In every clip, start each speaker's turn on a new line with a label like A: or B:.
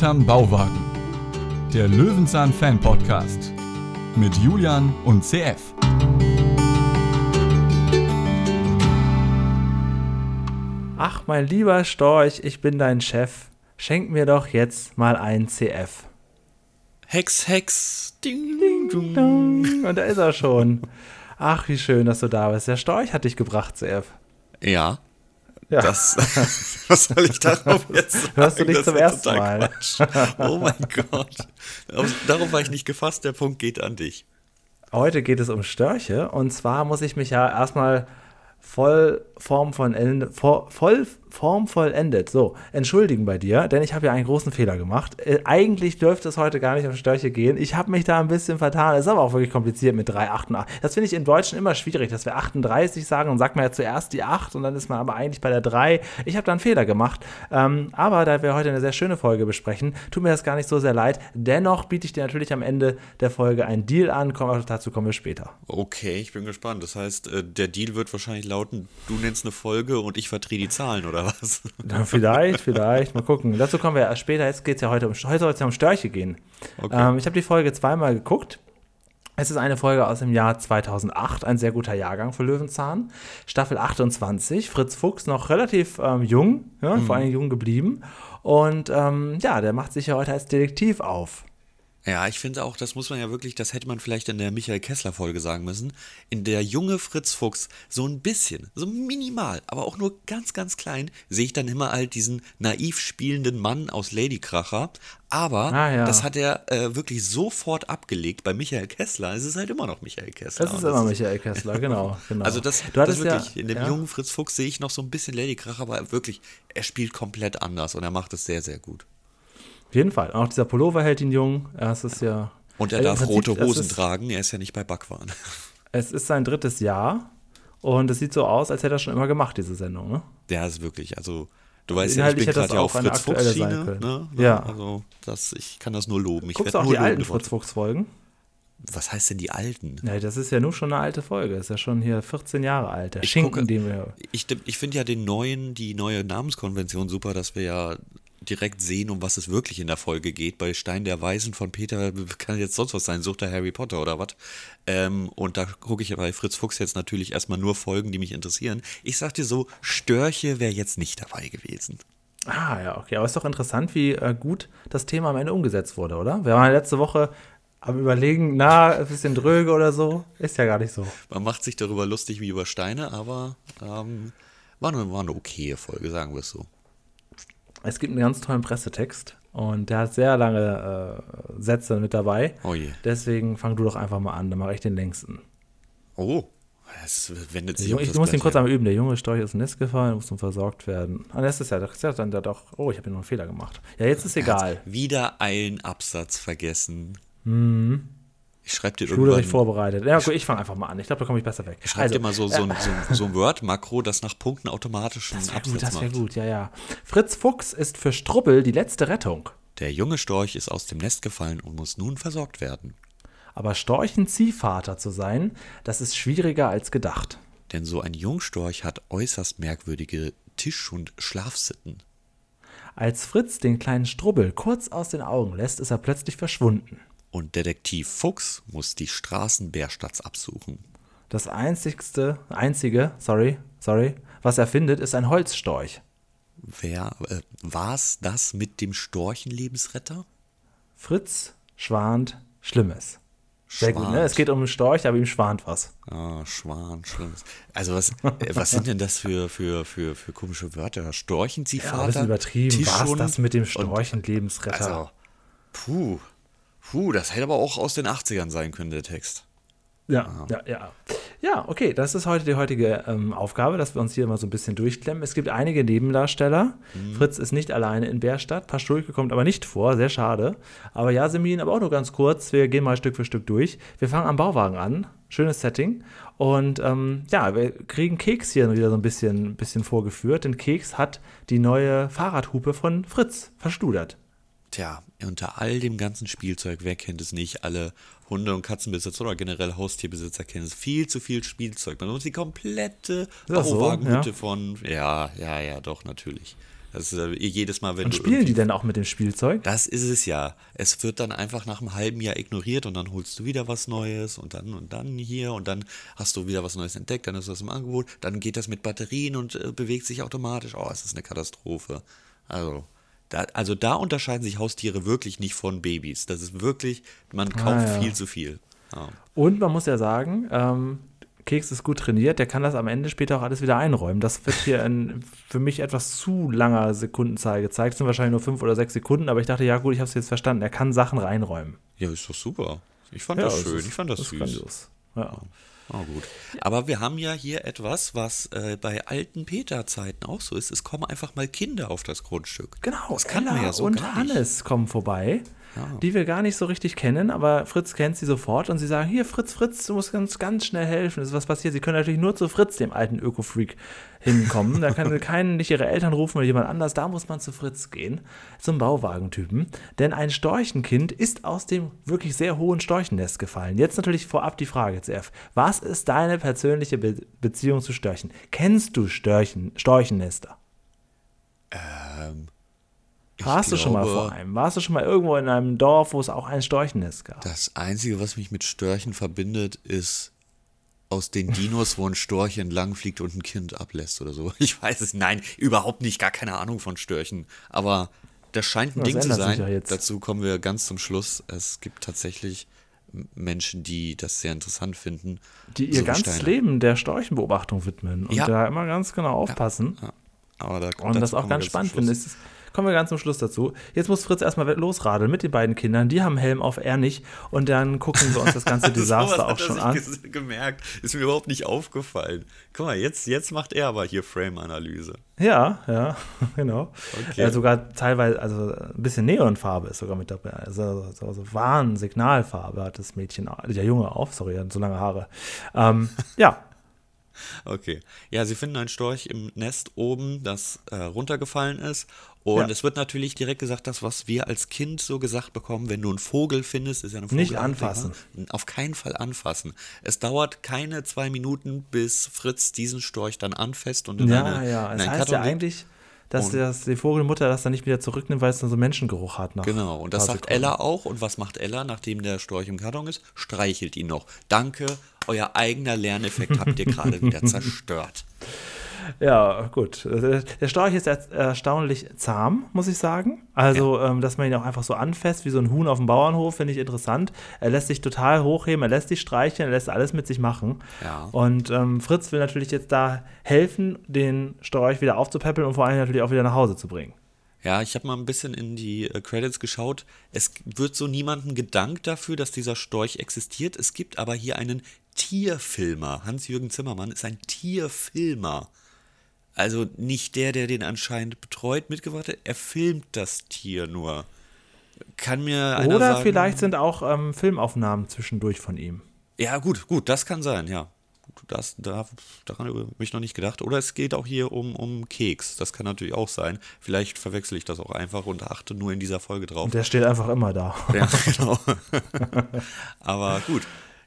A: Hinterm Bauwagen. Der Löwenzahn Fan Podcast mit Julian und CF.
B: Ach, mein lieber Storch, ich bin dein Chef. Schenk mir doch jetzt mal ein CF.
C: Hex, Hex. Ding,
B: Ding, dong. Und da ist er schon. Ach, wie schön, dass du da bist. Der Storch hat dich gebracht, CF.
C: Ja.
B: Ja.
C: Das, was soll ich darauf jetzt sagen?
B: Hörst du dich
C: Das
B: zum ersten Mal.
C: Quatsch. Oh mein Gott. Auf- Darauf war ich nicht gefasst. Der Punkt geht an dich.
B: Heute geht es um Störche. Und zwar muss ich mich ja erstmal voll formvollendet, voll, voll formvollendet, so, entschuldigen bei dir, denn ich habe ja einen großen Fehler gemacht. Äh, eigentlich dürfte es heute gar nicht um Störche gehen. Ich habe mich da ein bisschen vertan. Es ist aber auch wirklich kompliziert mit 388. Das finde ich im Deutschen immer schwierig, dass wir 38 sagen und sagt man ja zuerst die 8 und dann ist man aber eigentlich bei der 3. Ich habe da einen Fehler gemacht. Ähm, aber da wir heute eine sehr schöne Folge besprechen, tut mir das gar nicht so sehr leid. Dennoch biete ich dir natürlich am Ende der Folge einen Deal an. Komm, dazu kommen wir später.
C: Okay, ich bin gespannt. Das heißt, äh, der Deal wird wahrscheinlich lauten, du nennst eine Folge und ich verdrehe die Zahlen, oder was?
B: Ja, vielleicht, vielleicht. Mal gucken. Dazu kommen wir später. Jetzt geht es ja heute um, heute soll es ja um Störche gehen.
C: Okay.
B: Ähm, ich habe die Folge zweimal geguckt. Es ist eine Folge aus dem Jahr 2008, ein sehr guter Jahrgang für Löwenzahn. Staffel 28, Fritz Fuchs noch relativ ähm, jung, ja, vor allem jung geblieben. Und ähm, ja, der macht sich ja heute als Detektiv auf.
C: Ja, ich finde auch, das muss man ja wirklich, das hätte man vielleicht in der Michael Kessler-Folge sagen müssen, in der junge Fritz Fuchs so ein bisschen, so minimal, aber auch nur ganz, ganz klein, sehe ich dann immer halt diesen naiv spielenden Mann aus Ladykracher. Aber
B: Ah, ja.
C: das hat er äh, wirklich sofort abgelegt. Bei Michael Kessler es ist halt immer noch Michael Kessler.
B: Das ist immer Michael Kessler, genau. genau.
C: Also das,
B: du
C: das wirklich,
B: ja,
C: in dem
B: ja.
C: jungen Fritz Fuchs sehe ich noch so ein bisschen Ladykracher, aber wirklich, er spielt komplett anders und er macht es sehr, sehr gut.
B: Auf jeden Fall. Auch dieser Pullover hält ihn jung. Es ist ja.
C: Und er
B: Äh,
C: darf rote Hosen
B: ist-
C: tragen, er ist ja nicht bei Backwaren.
B: Es ist sein drittes Jahr und es sieht so aus, als hätte er schon immer gemacht, diese Sendung, ne?
C: Der ist wirklich, also du weißt ja, ich bin
B: das
C: gerade ja auf Fritz Fuchs Schiene, ne?
B: Ja.
C: Also das, ich kann das nur loben. Ich
B: Guckst du auch die alten Fritz Fuchs Folgen?
C: Was heißt denn die alten?
B: Nee, das ist ja nur schon eine alte Folge. ist ja schon hier 14 Jahre alt. Der
C: Ich
B: Schinken,
C: gucke-
B: den wir.
C: Ich, ich finde ja den neuen, die neue Namenskonvention super, dass wir ja direkt sehen, um was es wirklich in der Folge geht. Bei Stein der Weisen von Peter kann jetzt sonst was sein, sucht er Harry Potter oder was. Ähm, und da gucke ich bei Fritz Fuchs jetzt natürlich erstmal nur Folgen, die mich interessieren. Ich sag dir so, Störche wäre jetzt nicht dabei gewesen.
B: Ah, ja, okay. Aber ist doch interessant, wie äh, gut das Thema am Ende umgesetzt wurde, oder? Wir waren ja letzte Woche am Überlegen, na, ein bisschen dröge oder so. Ist ja gar nicht so.
C: Man macht sich darüber lustig wie über Steine, aber ähm, war, eine, war eine okaye Folge, sagen wir es so.
B: Es gibt einen ganz tollen Pressetext und der hat sehr lange äh, Sätze mit dabei.
C: Oh je.
B: Deswegen fang du doch einfach mal an, dann mache ich den längsten.
C: Oh, es wendet sich
B: Junge,
C: um
B: ich muss ihn kurz einmal üben. Der junge Storch ist ins Nest gefallen, muss nun versorgt werden. Ah, das ist ja, ist ja dann da doch. Oh, ich habe hier noch einen Fehler gemacht. Ja, jetzt ist egal.
C: Wieder einen Absatz vergessen. Ich schreibe dir
B: Schulrecht
C: irgendwann,
B: vorbereitet. Ja, gut, ich fange einfach mal an. Ich glaube, da komme ich besser weg.
C: ich schreib dir mal so, so, ein, so, so ein Word-Makro, das nach Punkten automatisch einen
B: das wäre
C: Absatz
B: gut, das wäre
C: macht.
B: gut, ja, ja. Fritz Fuchs ist für Strubbel die letzte Rettung.
C: Der junge Storch ist aus dem Nest gefallen und muss nun versorgt werden.
B: Aber Storchen-Ziehvater zu sein, das ist schwieriger als gedacht.
C: Denn so ein Jungstorch hat äußerst merkwürdige Tisch- und Schlafsitten.
B: Als Fritz den kleinen Strubbel kurz aus den Augen lässt, ist er plötzlich verschwunden.
C: Und Detektiv Fuchs muss die Straßen Bärstadts absuchen.
B: Das einzigste, einzige, sorry, sorry, was er findet, ist ein Holzstorch.
C: Wer, äh, war's das mit dem Storchenlebensretter?
B: Fritz schwant Schlimmes. Sehr gut, ne? Es geht um einen Storch, aber ihm schwant was.
C: Ah, Schwan, Schlimmes. Also was, äh, was sind denn das für, für, für, für komische Wörter? Storchenziehvater?
B: Ja, ein bisschen übertrieben.
C: Tischhund
B: das mit dem Storchenlebensretter?
C: Also, puh. Puh, das hätte aber auch aus den 80ern sein können, der Text.
B: Ja, ja, ja. Ja, okay, das ist heute die heutige ähm, Aufgabe, dass wir uns hier mal so ein bisschen durchklemmen. Es gibt einige Nebendarsteller. Fritz ist nicht alleine in Bärstadt. Paschulke kommt aber nicht vor, sehr schade. Aber Yasemin, aber auch nur ganz kurz. Wir gehen mal Stück für Stück durch. Wir fangen am Bauwagen an. Schönes Setting. Und ähm, ja, wir kriegen Keks hier wieder so ein bisschen, bisschen vorgeführt. Denn Keks hat die neue Fahrradhupe von Fritz verstudert.
C: Tja, unter all dem ganzen Spielzeug, wer kennt es nicht? Alle Hunde- und Katzenbesitzer oder generell Haustierbesitzer kennen es. Viel zu viel Spielzeug. Man muss die komplette
B: das so?
C: Bauwagenhütte
B: Ja.
C: von. Ja, ja, ja, doch, natürlich. Das ist äh, jedes Mal, wenn
B: Und spielen die denn auch mit dem Spielzeug?
C: Das ist es ja. Es wird dann einfach nach einem halben Jahr ignoriert und dann holst du wieder was Neues und dann und dann hier und dann hast du wieder was Neues entdeckt, dann ist das im Angebot, dann geht das mit Batterien und äh, bewegt sich automatisch. Oh, es ist eine Katastrophe. Also da, also da unterscheiden sich Haustiere wirklich nicht von Babys. Das ist wirklich, man kauft
B: ja.
C: viel zu viel. Ja.
B: Und man muss ja sagen, ähm, Keks ist gut trainiert, der kann das am Ende später auch alles wieder einräumen. Das wird hier in für mich etwas zu langer Sekundenzahl gezeigt. Es sind wahrscheinlich nur fünf oder sechs Sekunden, aber ich dachte, ja gut, ich habe es jetzt verstanden. Er kann Sachen reinräumen.
C: ja, ist doch super. Ich fand das schön,
B: ist-
C: ich fand das,
B: ist
C: süß.
B: Ja.
C: Oh, gut. Aber wir haben ja hier etwas, was äh, bei alten Peter-Zeiten auch so ist. Es kommen einfach mal Kinder auf das Grundstück.
B: Genau,
C: das kann man
B: Ella
C: ja so
B: und
C: gar nicht.
B: Hannes kommen vorbei,
C: Ja.
B: die wir gar nicht so richtig kennen, aber Fritz kennt sie sofort und sie sagen, hier Fritz, Fritz, du musst ganz, ganz schnell helfen, es ist was passiert. Sie können natürlich nur zu Fritz, dem alten Öko-Freak, hinkommen. Da kann keinen, nicht ihre Eltern rufen oder jemand anders, da muss man zu Fritz gehen, zum Bauwagentypen. Denn ein Storchenkind ist aus dem wirklich sehr hohen Storchennest gefallen. Jetzt natürlich vorab die Frage, CF, was ist deine persönliche Be Beziehung zu Störchen? Kennst du Störchen, Storchennester?
C: Ähm,
B: Warst du schon mal
C: glaube,
B: vor einem? Warst du schon mal irgendwo in einem Dorf, wo es auch ein Storchennest gab?
C: Das Einzige, was mich mit Störchen verbindet, ist aus den Dinos, wo ein Storch entlang fliegt und ein Kind ablässt oder so. Ich weiß es, nein, überhaupt nicht, gar keine Ahnung von Störchen. Aber das scheint ein
B: Das
C: Ding zu sein.
B: ja.
C: Dazu kommen wir ganz zum Schluss. Es gibt tatsächlich Menschen, die das sehr interessant finden.
B: Die ihr
C: so
B: ganzes
C: Steiner.
B: Leben der Storchenbeobachtung widmen und
C: Ja.
B: da immer ganz genau aufpassen.
C: Ja, aber da,
B: Und das auch ganz spannend
C: Schluss.
B: Kommen wir ganz zum Schluss dazu. Jetzt muss Fritz erstmal losradeln mit den beiden Kindern. Die haben Helm auf, er nicht. Und dann gucken wir uns das ganze Desaster auch
C: hat
B: schon an.
C: ges- gemerkt. Ist mir überhaupt nicht aufgefallen. Guck mal, jetzt, jetzt macht er aber hier Frame-Analyse.
B: Ja, ja, genau.
C: Okay.
B: Äh, sogar teilweise, also ein bisschen Neonfarbe ist sogar mit dabei. Also, so, so Warnsignalfarbe hat das Mädchen, der Junge auf, sorry, er hat so lange Haare. Ähm, ja,
C: Okay. Ja, sie finden ein Storch im Nest oben, das äh, runtergefallen ist. Und
B: Ja.
C: es wird natürlich direkt gesagt, das, was wir als Kind so gesagt bekommen, wenn du einen Vogel findest, ist ja eine Vogel.
B: Nicht anfassen.
C: Auf keinen Fall anfassen. Es dauert keine zwei Minuten, bis Fritz diesen Storch dann anfasst und in
B: ja,
C: eine,
B: ja. Es heißt
C: Karton
B: ja eigentlich, dass,
C: Und-
B: das, die Vogelmutter das dann nicht wieder zurücknimmt, weil es dann so Menschengeruch hat. Nach
C: Genau, und das
B: ein
C: sagt. Ella auch. Und was macht Ella, nachdem der Storch im Karton ist? Streichelt ihn noch. Danke, euer eigener Lerneffekt habt ihr gerade wieder zerstört.
B: Ja, gut. Der Storch ist erst- erstaunlich zahm, muss ich sagen. Also, ähm, dass man ihn auch einfach so anfasst, wie so ein Huhn auf dem Bauernhof, finde ich interessant. Er lässt sich total hochheben, er lässt sich streicheln, er lässt alles mit sich machen.
C: Ja.
B: Und ähm, Fritz will natürlich jetzt da helfen, den Storch wieder aufzupäppeln und vor allem natürlich auch wieder nach Hause zu bringen.
C: Ja, ich habe mal ein bisschen in die äh, Credits geschaut. Es wird so niemandem gedankt dafür, dass dieser Storch existiert. Es gibt aber hier einen Tierfilmer. Hans-Jürgen Zimmermann ist ein Tierfilmer. Also nicht der, der den anscheinend betreut, mitgewartet. Er filmt das Tier nur. Kann mir einer
B: Oder
C: sagen,
B: vielleicht sind auch ähm, Filmaufnahmen zwischendurch von ihm.
C: Ja, gut, gut, das kann sein, ja. Das, da, daran habe ich noch nicht gedacht. Oder es geht auch hier um, um Keks. Das kann natürlich auch sein. Vielleicht verwechsel ich das auch einfach und achte nur in dieser Folge drauf.
B: Und der steht einfach immer da.
C: Ja, genau. Aber gut,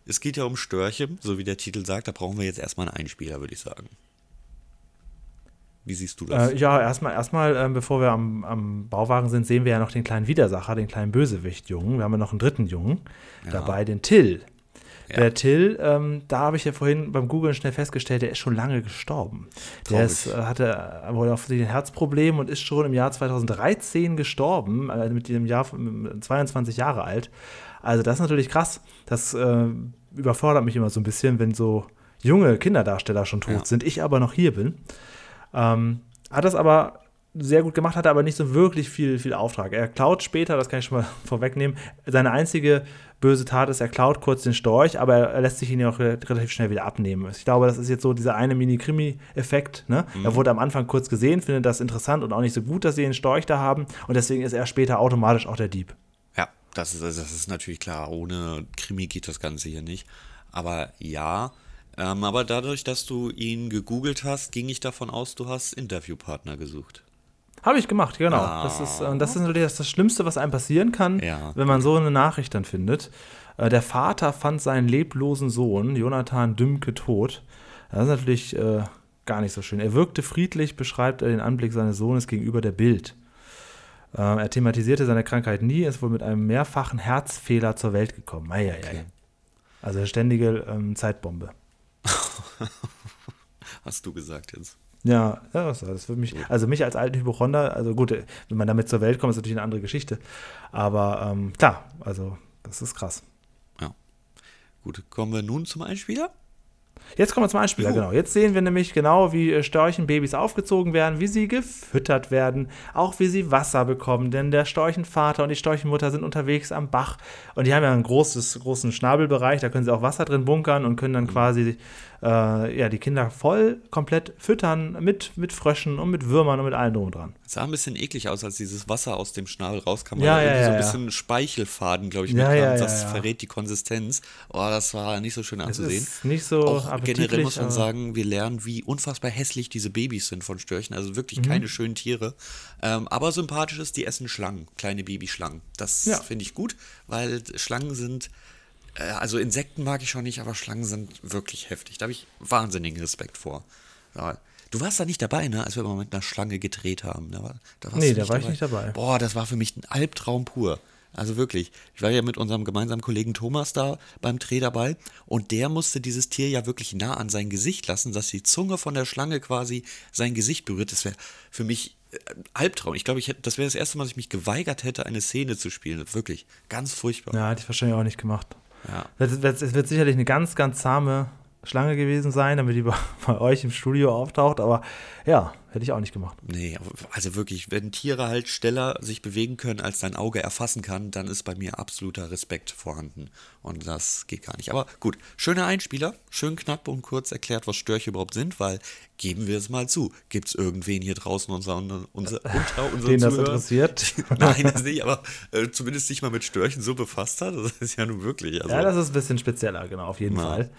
C: es geht ja um Störche, so wie der Titel sagt. Da brauchen wir jetzt erstmal einen Einspieler, würde ich sagen. Wie siehst du das?
B: Äh, ja, erstmal, erstmal ähm, bevor wir am, am Bauwagen sind, sehen wir ja noch den kleinen Widersacher, den kleinen Bösewicht-Jungen. Wir haben ja noch einen dritten Jungen dabei, den Till.
C: Ja.
B: Der Till, ähm, da habe ich ja vorhin beim Googlen schnell festgestellt, der ist schon lange gestorben. Der
C: Traurig.
B: ist, äh, hatte äh, wohl offensichtlich ein Herzproblem und ist schon im Jahr 2013 gestorben, äh, mit dem Jahr von- 22 Jahre alt. Also das ist natürlich krass. Das äh, überfordert mich immer so ein bisschen, wenn so junge Kinderdarsteller schon tot
C: Ja.
B: sind, ich aber noch hier bin. Ähm, hat das aber sehr gut gemacht, hatte aber nicht so wirklich viel, viel Auftrag. Er klaut später, das kann ich schon mal vorwegnehmen, seine einzige böse Tat ist, er klaut kurz den Storch, aber er, lässt sich ihn ja auch re- relativ schnell wieder abnehmen. Ich glaube, das ist jetzt so dieser eine Mini-Krimi-Effekt. Ne? Er wurde am Anfang kurz gesehen, findet das interessant und auch nicht so gut, dass sie den Storch da haben und deswegen ist er später automatisch auch der Dieb.
C: Ja, das ist, das ist natürlich klar. Ohne Krimi geht das Ganze hier nicht. Aber ja, ähm, aber dadurch, dass du ihn gegoogelt hast, ging ich davon aus, du hast Interviewpartner gesucht.
B: Habe ich gemacht, genau.
C: Ah.
B: Das, ist, äh, das ist natürlich das, das Schlimmste, was einem passieren kann,
C: Ja.
B: wenn man so eine Nachricht dann findet. Äh, der Vater fand seinen leblosen Sohn, Jonathan Dümke, tot. Das ist natürlich äh, gar nicht so schön. Er wirkte friedlich, beschreibt er den Anblick seines Sohnes gegenüber der Bild. Ähm, er thematisierte seine Krankheit nie, ist wohl mit einem mehrfachen Herzfehler zur Welt gekommen. Eieiei.
C: Okay.
B: Also eine ständige ähm, Zeitbombe.
C: Hast du gesagt jetzt.
B: Ja, ja, das, das mich, also mich als alten Hypochonder, also gut, wenn man damit zur Welt kommt, ist natürlich eine andere Geschichte. Aber ähm, klar, also das ist krass.
C: Ja. Gut, kommen wir nun zum Einspieler?
B: Jetzt kommen wir zum Einspieler, genau. Jetzt sehen wir nämlich genau, wie äh, Storchenbabys aufgezogen werden, wie sie gefüttert werden, auch wie sie Wasser bekommen. Denn der Storchenvater und die Storchenmutter sind unterwegs am Bach und die haben ja einen großes, großen Schnabelbereich, da können sie auch Wasser drin bunkern und können dann quasi äh, ja, die Kinder voll komplett füttern mit, mit Fröschen und mit Würmern und mit allem drum und dran.
C: Es sah ein bisschen eklig aus, als dieses Wasser aus dem Schnabel rauskam.
B: Ja, ja,
C: irgendwie so
B: ja,
C: ein
B: ja.
C: bisschen Speichelfaden, glaube ich,
B: Ja, ja, ja,
C: das
B: ja.
C: verrät die Konsistenz. Oh, das war nicht so schön
B: Es
C: anzusehen.
B: ist nicht so
C: Auch generell muss man
B: aber-
C: sagen, wir lernen, wie unfassbar hässlich diese Babys sind von Störchen. Also wirklich
B: Mhm.
C: keine schönen Tiere. Ähm, aber sympathisch ist, die essen Schlangen, kleine Babyschlangen. Das
B: Ja.
C: finde ich gut, weil Schlangen sind, äh, also Insekten mag ich schon nicht, aber Schlangen sind wirklich heftig. Da habe ich wahnsinnigen Respekt vor. Du warst da nicht dabei, ne, als wir mal mit einer Schlange gedreht haben. Da war, da
B: Nee, da war ich nicht dabei.
C: Boah, das war für mich ein Albtraum pur. Also wirklich. Ich war ja mit unserem gemeinsamen Kollegen Thomas da beim Dreh dabei und der musste dieses Tier ja wirklich nah an sein Gesicht lassen, dass die Zunge von der Schlange quasi sein Gesicht berührt. Das wäre für mich äh, ein Albtraum. Ich glaube, ich hätte, das wäre das erste Mal, dass ich mich geweigert hätte, eine Szene zu spielen. Wirklich. Ganz furchtbar.
B: Ja, hätte ich wahrscheinlich auch nicht gemacht.
C: Ja.
B: Es wird sicherlich eine ganz, ganz zahme Schlange gewesen sein, damit die bei, bei euch im Studio auftaucht. Aber ja, hätte ich auch nicht gemacht.
C: Nee, also wirklich, wenn Tiere halt schneller sich bewegen können, als dein Auge erfassen kann, dann ist bei mir absoluter Respekt vorhanden. Und das geht gar nicht. Aber gut, schöner Einspieler, schön knapp und kurz erklärt, was Störche überhaupt sind, weil, geben wir es mal zu, gibt es irgendwen hier draußen unser, unser, unser, unter unseren
B: Den das interessiert.
C: Nein, das nicht, aber äh, zumindest sich mal mit Störchen so befasst hat, das ist ja nun wirklich. Also,
B: Ja, das ist ein bisschen spezieller, genau, auf jeden
C: Ja.
B: Fall.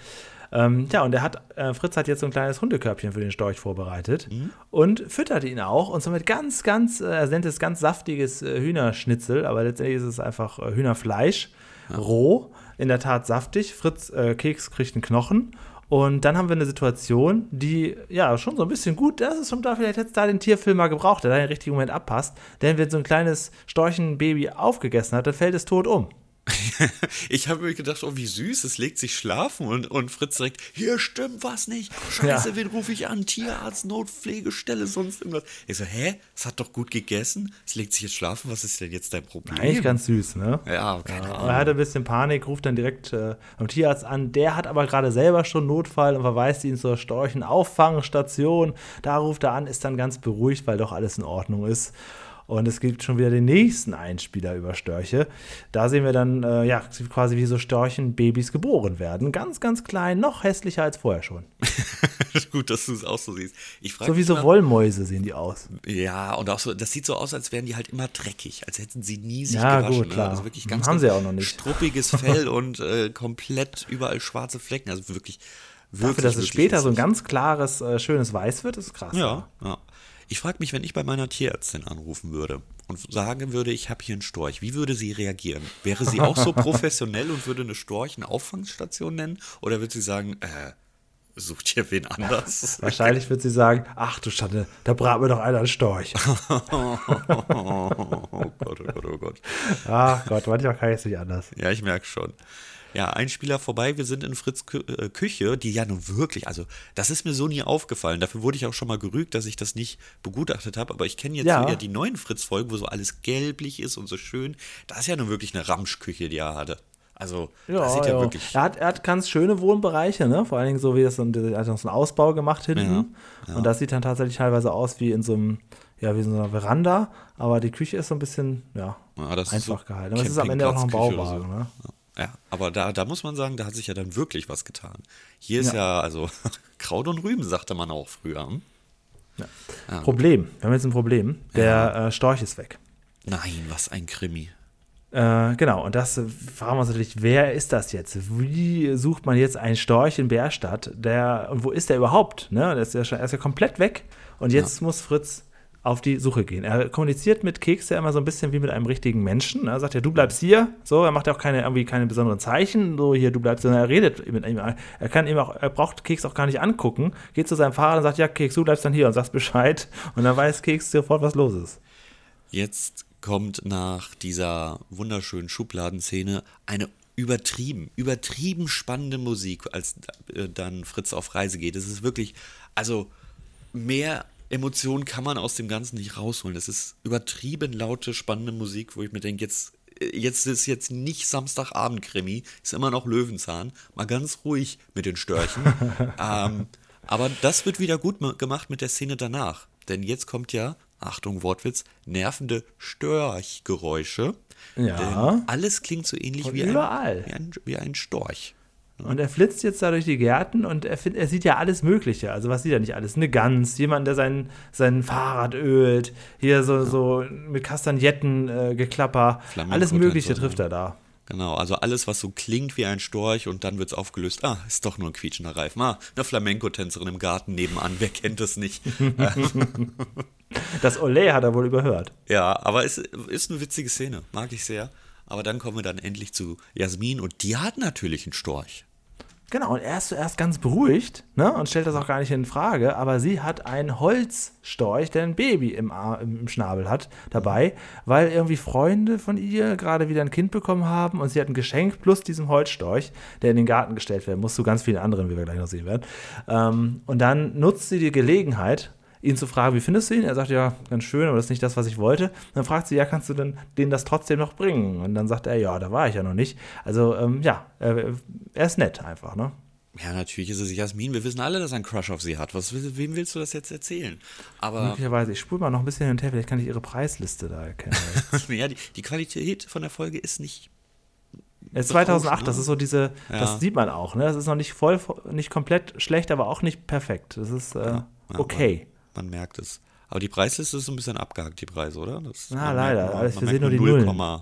B: Ähm, ja, und er hat, äh, Fritz hat jetzt so ein kleines Hundekörbchen für den Storch vorbereitet
C: Mhm.
B: und füttert ihn auch. Und somit ganz, ganz, äh, er nennt es ganz saftiges äh, Hühnerschnitzel, aber letztendlich ist es einfach äh, Hühnerfleisch, roh, in der Tat saftig. Fritz äh, Keks kriegt einen Knochen. Und dann haben wir eine Situation, die ja schon so ein bisschen gut, das ist schon da, vielleicht hätte es da den Tierfilm mal gebraucht, der da im richtigen Moment abpasst. Denn wenn so ein kleines Storchenbaby aufgegessen hat, dann fällt es tot um.
C: Ich habe mir gedacht, oh, wie süß, es legt sich schlafen und, und Fritz direkt, hier stimmt was nicht. Scheiße,
B: Ja.
C: wen rufe ich an? Tierarzt, Notpflegestelle, sonst irgendwas. Ich so, hä? Es hat doch gut gegessen. Es legt sich jetzt schlafen. Was ist denn jetzt dein Problem?
B: Eigentlich ganz süß, ne?
C: Ja, keine
B: Ja,
C: Ahnung.
B: er hatte ein bisschen Panik, ruft dann direkt äh, beim Tierarzt an. Der hat aber gerade selber schon Notfall und verweist ihn zur Storchenauffangstation. Da ruft er an, ist dann ganz beruhigt, weil doch alles in Ordnung ist. Und es gibt schon wieder den nächsten Einspieler über Störche. Da sehen wir dann, äh, ja, quasi wie so Storchenbabys geboren werden. Ganz, ganz klein, noch hässlicher als vorher schon.
C: gut, dass du es auch so siehst. Ich
B: So wie so Wollmäuse sehen die aus.
C: Ja, und auch so, das sieht so aus, als wären die halt immer dreckig, als hätten sie nie sich
B: Ja,
C: gewaschen.
B: gut, klar.
C: Ne? Also wirklich ganz,
B: Haben
C: ganz
B: sie auch noch nicht.
C: struppiges Fell und äh, komplett überall schwarze Flecken. Also wirklich, wirklich
B: Dafür, dass es später so ein ganz klares, äh, schönes Weiß wird, ist krass.
C: Ja, ja. Ich frage mich, wenn ich bei meiner Tierärztin anrufen würde und sagen würde, ich habe hier einen Storch, wie würde sie reagieren? Wäre sie auch so professionell und würde eine Storchenauffangstation nennen? Oder würde sie sagen, äh, sucht ihr wen anders?
B: Wahrscheinlich wird sie sagen, ach du Schande, da brat mir doch einer einen Storch.
C: oh Gott, oh Gott, oh Gott.
B: Ach Gott, manchmal kann ich es nicht anders.
C: Ja, ich merke schon. Ja, ein Spieler vorbei, wir sind in Fritz Kü äh, Küche, die ja nun wirklich, also das ist mir so nie aufgefallen. Dafür wurde ich auch schon mal gerügt, dass ich das nicht begutachtet habe. Aber ich kenne jetzt
B: Ja.
C: wieder die neuen Fritz-Folgen, wo so alles gelblich ist und so schön. Das ist ja nun wirklich eine Ramschküche, die er hatte. Also, das sieht ja, wirklich.
B: Er hat, er hat ganz schöne Wohnbereiche, ne? Vor allen Dingen so wie es, und er hat noch so einen Ausbau gemacht hinten. Und das sieht dann tatsächlich teilweise aus wie in so einem, ja, wie in so einer Veranda. Aber die Küche ist so ein bisschen, ja,
C: Ja, das ist
B: einfach
C: so
B: gehalten. Aber es ist am Ende auch noch ein Bauwagen, ne?
C: Ja, aber da, da muss man sagen, da hat sich ja dann wirklich was getan. Hier ist ja, also Kraut und Rüben, sagte man auch früher. hm?
B: Problem. Wir haben jetzt ein Problem. Der äh, Storch ist weg.
C: Nein, was ein Krimi.
B: Äh, genau, und das äh, fragen wir uns natürlich, wer ist das jetzt? Wie sucht man jetzt einen Storch in Bärstadt? Der, und wo ist der überhaupt? Ne? Der ist ja, schon, er ist ja komplett weg. Und jetzt muss Fritz auf die Suche gehen. Er kommuniziert mit Keks ja immer so ein bisschen wie mit einem richtigen Menschen. Er sagt ja, du bleibst hier. So, er macht ja auch keine, irgendwie keine besonderen Zeichen. So, hier, du bleibst, sondern er redet mit ihm. Er kann ihm auch, er braucht Keks auch gar nicht angucken. Geht zu seinem Fahrer und sagt, ja, Keks, du bleibst dann hier und sagst Bescheid. Und dann weiß Keks sofort, was los ist.
C: Jetzt kommt nach dieser wunderschönen Schubladenszene eine übertrieben, übertrieben spannende Musik, als äh, dann Fritz auf Reise geht. Es ist wirklich, also mehr Emotionen kann man aus dem Ganzen nicht rausholen. Es ist übertrieben laute, spannende Musik, wo ich mir denke, jetzt, jetzt ist jetzt nicht Samstagabend-Krimi, ist immer noch Löwenzahn. Mal ganz ruhig mit den Störchen. ähm, aber das wird wieder gut gemacht mit der Szene danach. Denn jetzt kommt ja, Achtung, Wortwitz, nervende Störchgeräusche. Ja. Denn alles klingt so ähnlich wie ein, wie, ein, wie ein Storch.
B: Und er flitzt jetzt da durch die Gärten und er, find, er sieht ja alles Mögliche. Also was sieht er nicht alles? Eine Gans, jemand, der sein, sein Fahrrad ölt, hier so, ja. so mit Kastagnetten-Geklapper. Äh, alles Mögliche trifft er da.
C: Genau, also alles, was so klingt wie ein Storch und dann wird es aufgelöst. Ah, ist doch nur ein quietschender Reifen. Ah, eine Flamenco-Tänzerin im Garten nebenan, wer kennt es nicht?
B: das Olé hat er wohl überhört.
C: Ja, aber es ist eine witzige Szene, mag ich sehr. Aber dann kommen wir dann endlich zu Jasmin und die hat natürlich einen Storch.
B: Genau, und er ist zuerst ganz beruhigt ne, und stellt das auch gar nicht in Frage, aber sie hat einen Holzstorch, der ein Baby im, im Schnabel hat, dabei, weil irgendwie Freunde von ihr gerade wieder ein Kind bekommen haben und sie hat ein Geschenk plus diesen Holzstorch, der in den Garten gestellt werden muss, zu ganz vielen anderen, wie wir gleich noch sehen werden. Ähm, und dann nutzt sie die Gelegenheit, ihn zu fragen, wie findest du ihn? Er sagt, ja, ganz schön, aber das ist nicht das, was ich wollte. Und dann fragt sie, ja, kannst du denn denen das trotzdem noch bringen? Und dann sagt er, ja, da war ich ja noch nicht. Also, ähm, ja, äh, er ist nett einfach, ne?
C: Ja, natürlich ist es Jasmin. Wir wissen alle, dass er einen Crush auf sie hat. Was, wem willst du das jetzt erzählen? Aber
B: Möglicherweise. Ich spule mal noch ein bisschen hinterher. Vielleicht kann ich ihre Preisliste da erkennen.
C: ja, die, die, Qualität von der Folge ist nicht.
B: Es ist 2008, ne? das ist so diese, ja. das sieht man auch, ne? Das ist noch nicht voll, nicht komplett schlecht, aber auch nicht perfekt. Das ist äh, ja, okay
C: man merkt es. Aber die Preisliste ist so ein bisschen abgehakt, die Preise, oder? Das,
B: ah, leider. Merkt, man, man sehen nur die 0, Nullen.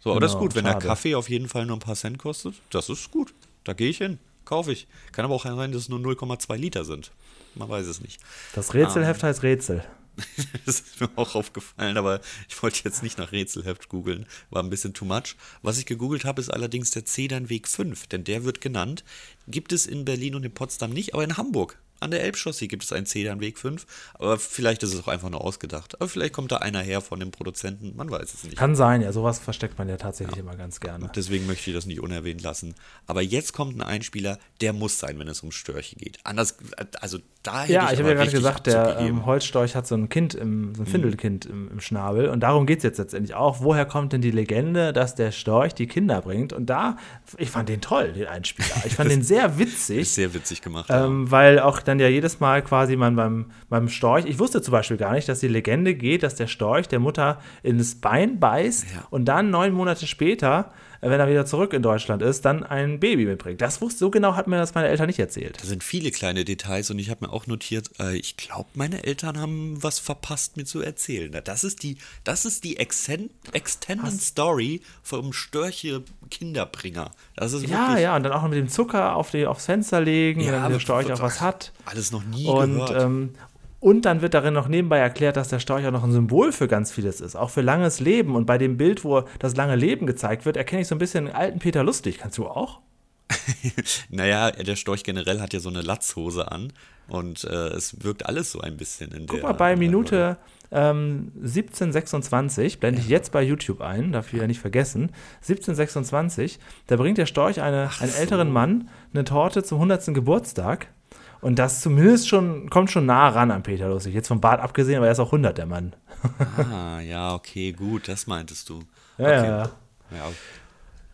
C: So, aber das ist genau, gut, wenn schade. der Kaffee auf jeden Fall nur ein paar Cent kostet, das ist gut. Da gehe ich hin, kaufe ich. Kann aber auch sein, dass es nur 0,2 Liter sind. Man weiß es nicht.
B: Das Rätselheft um, heißt Rätsel.
C: das ist mir auch aufgefallen, aber ich wollte jetzt nicht nach Rätselheft googeln. War ein bisschen too much. Was ich gegoogelt habe, ist allerdings der Zedernweg 5, denn der wird genannt. Gibt es in Berlin und in Potsdam nicht, aber in Hamburg an der Elbchaussee gibt es einen Zedernweg 5, aber vielleicht ist es auch einfach nur ausgedacht. Aber vielleicht kommt da einer her von dem Produzenten, man weiß es nicht.
B: Kann sein, ja, sowas versteckt man ja tatsächlich ja. immer ganz gerne.
C: Und deswegen möchte ich das nicht unerwähnt lassen. Aber jetzt kommt ein Einspieler, der muss sein, wenn es um Störche geht. Anders, also da hätte
B: Ja, ich, ich habe ja gerade gesagt, der ähm, Holzstorch hat so ein Kind, im, so ein mhm. Findelkind im, im, Schnabel und darum geht es jetzt letztendlich auch. Woher kommt denn die Legende, dass der Storch die Kinder bringt? Und da, ich fand den toll, den Einspieler. Ich fand den sehr witzig.
C: Ist sehr witzig gemacht.
B: Ähm, ja. Weil auch dann ja jedes Mal quasi man beim, beim Storch, ich wusste zum Beispiel gar nicht, dass die Legende geht, dass der Storch der Mutter ins Bein beißt ja. und dann neun Monate später wenn er wieder zurück in Deutschland ist, dann ein Baby mitbringt. Das wusste, so genau hat mir das meine Eltern nicht erzählt.
C: Da sind viele kleine Details und ich habe mir auch notiert, äh, ich glaube, meine Eltern haben was verpasst, mir zu erzählen. Das ist die, das ist die Extended Story vom Störche Kinderbringer. Das ist
B: ja, ja, und dann auch mit dem Zucker auf die, aufs Fenster legen, ja, wenn der Storch auch was hat.
C: Alles noch nie
B: und,
C: gehört.
B: Ähm, und dann wird darin noch nebenbei erklärt, dass der Storch auch noch ein Symbol für ganz vieles ist, auch für langes Leben. Und bei dem Bild, wo das lange Leben gezeigt wird, erkenne ich so ein bisschen den alten Peter Lustig. Kannst du auch?
C: naja, der Storch generell hat ja so eine Latzhose an und äh, es wirkt alles so ein bisschen in
B: Guck
C: der.
B: mal, bei Minute ähm, 1726, blende ich jetzt bei YouTube ein, darf ich ja nicht vergessen. 1726, da bringt der Storch eine, einen so. älteren Mann eine Torte zum 100. Geburtstag und das zumindest schon, kommt schon nah ran an Peter Lustig. Jetzt vom Bart abgesehen, aber er ist auch 100, der Mann.
C: ah, ja, okay, gut, das meintest du.
B: Ja,
C: okay.
B: ja, ja.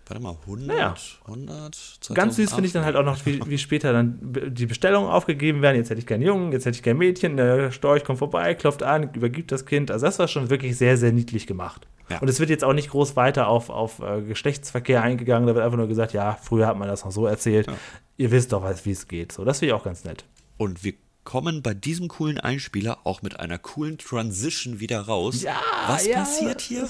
C: Warte mal, 100, naja. 100, 2008.
B: Ganz süß finde ich dann halt auch noch, wie, wie später dann die Bestellungen aufgegeben werden. Jetzt hätte ich keinen Jungen, jetzt hätte ich kein Mädchen. Der Storch kommt vorbei, klopft an, übergibt das Kind. Also das war schon wirklich sehr, sehr niedlich gemacht. Ja. Und es wird jetzt auch nicht groß weiter auf, auf äh, Geschlechtsverkehr eingegangen. Da wird einfach nur gesagt, ja, früher hat man das noch so erzählt. Ja. Ihr wisst doch, wie es geht. So, das finde ich auch ganz nett.
C: Und wir kommen bei diesem coolen Einspieler auch mit einer coolen Transition wieder raus.
B: Ja,
C: Was
B: ja,
C: passiert hier?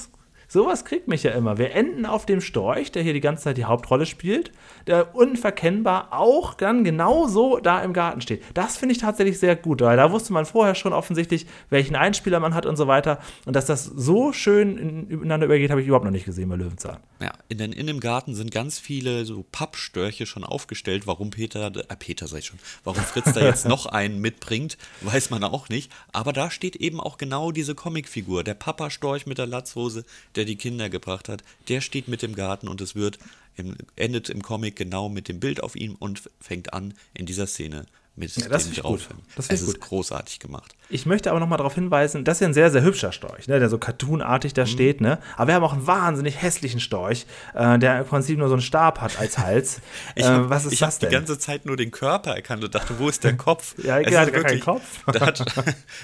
B: Sowas kriegt mich ja immer. Wir enden auf dem Storch, der hier die ganze Zeit die Hauptrolle spielt, der unverkennbar auch dann genauso da im Garten steht. Das finde ich tatsächlich sehr gut, weil da wusste man vorher schon offensichtlich, welchen Einspieler man hat und so weiter. Und dass das so schön ineinander übergeht, habe ich überhaupt noch nicht gesehen bei Löwenzahn.
C: Ja, in, den, in dem Garten sind ganz viele so Pappstörche schon aufgestellt. Warum Peter, äh, Peter ich schon, warum Fritz da jetzt noch einen mitbringt, weiß man auch nicht. Aber da steht eben auch genau diese Comicfigur, der Papa-Storch mit der Latzhose, der die Kinder gebracht hat. Der steht mit im Garten und es wird, im, endet im Comic genau mit dem Bild auf ihm und fängt an in dieser Szene mit
B: ja, das
C: dem
B: drauf.
C: Das es ist gut. großartig gemacht.
B: Ich möchte aber noch mal darauf hinweisen, das ist ja ein sehr, sehr hübscher Storch, ne, der so cartoonartig da mhm. steht. Ne? Aber wir haben auch einen wahnsinnig hässlichen Storch, äh, der im Prinzip nur so einen Stab hat als Hals.
C: ich hab, äh, was ist ich das denn? die ganze Zeit nur den Körper erkannt und dachte, wo ist der Kopf?
B: ja, er hat gar keinen Kopf.
C: da, hat,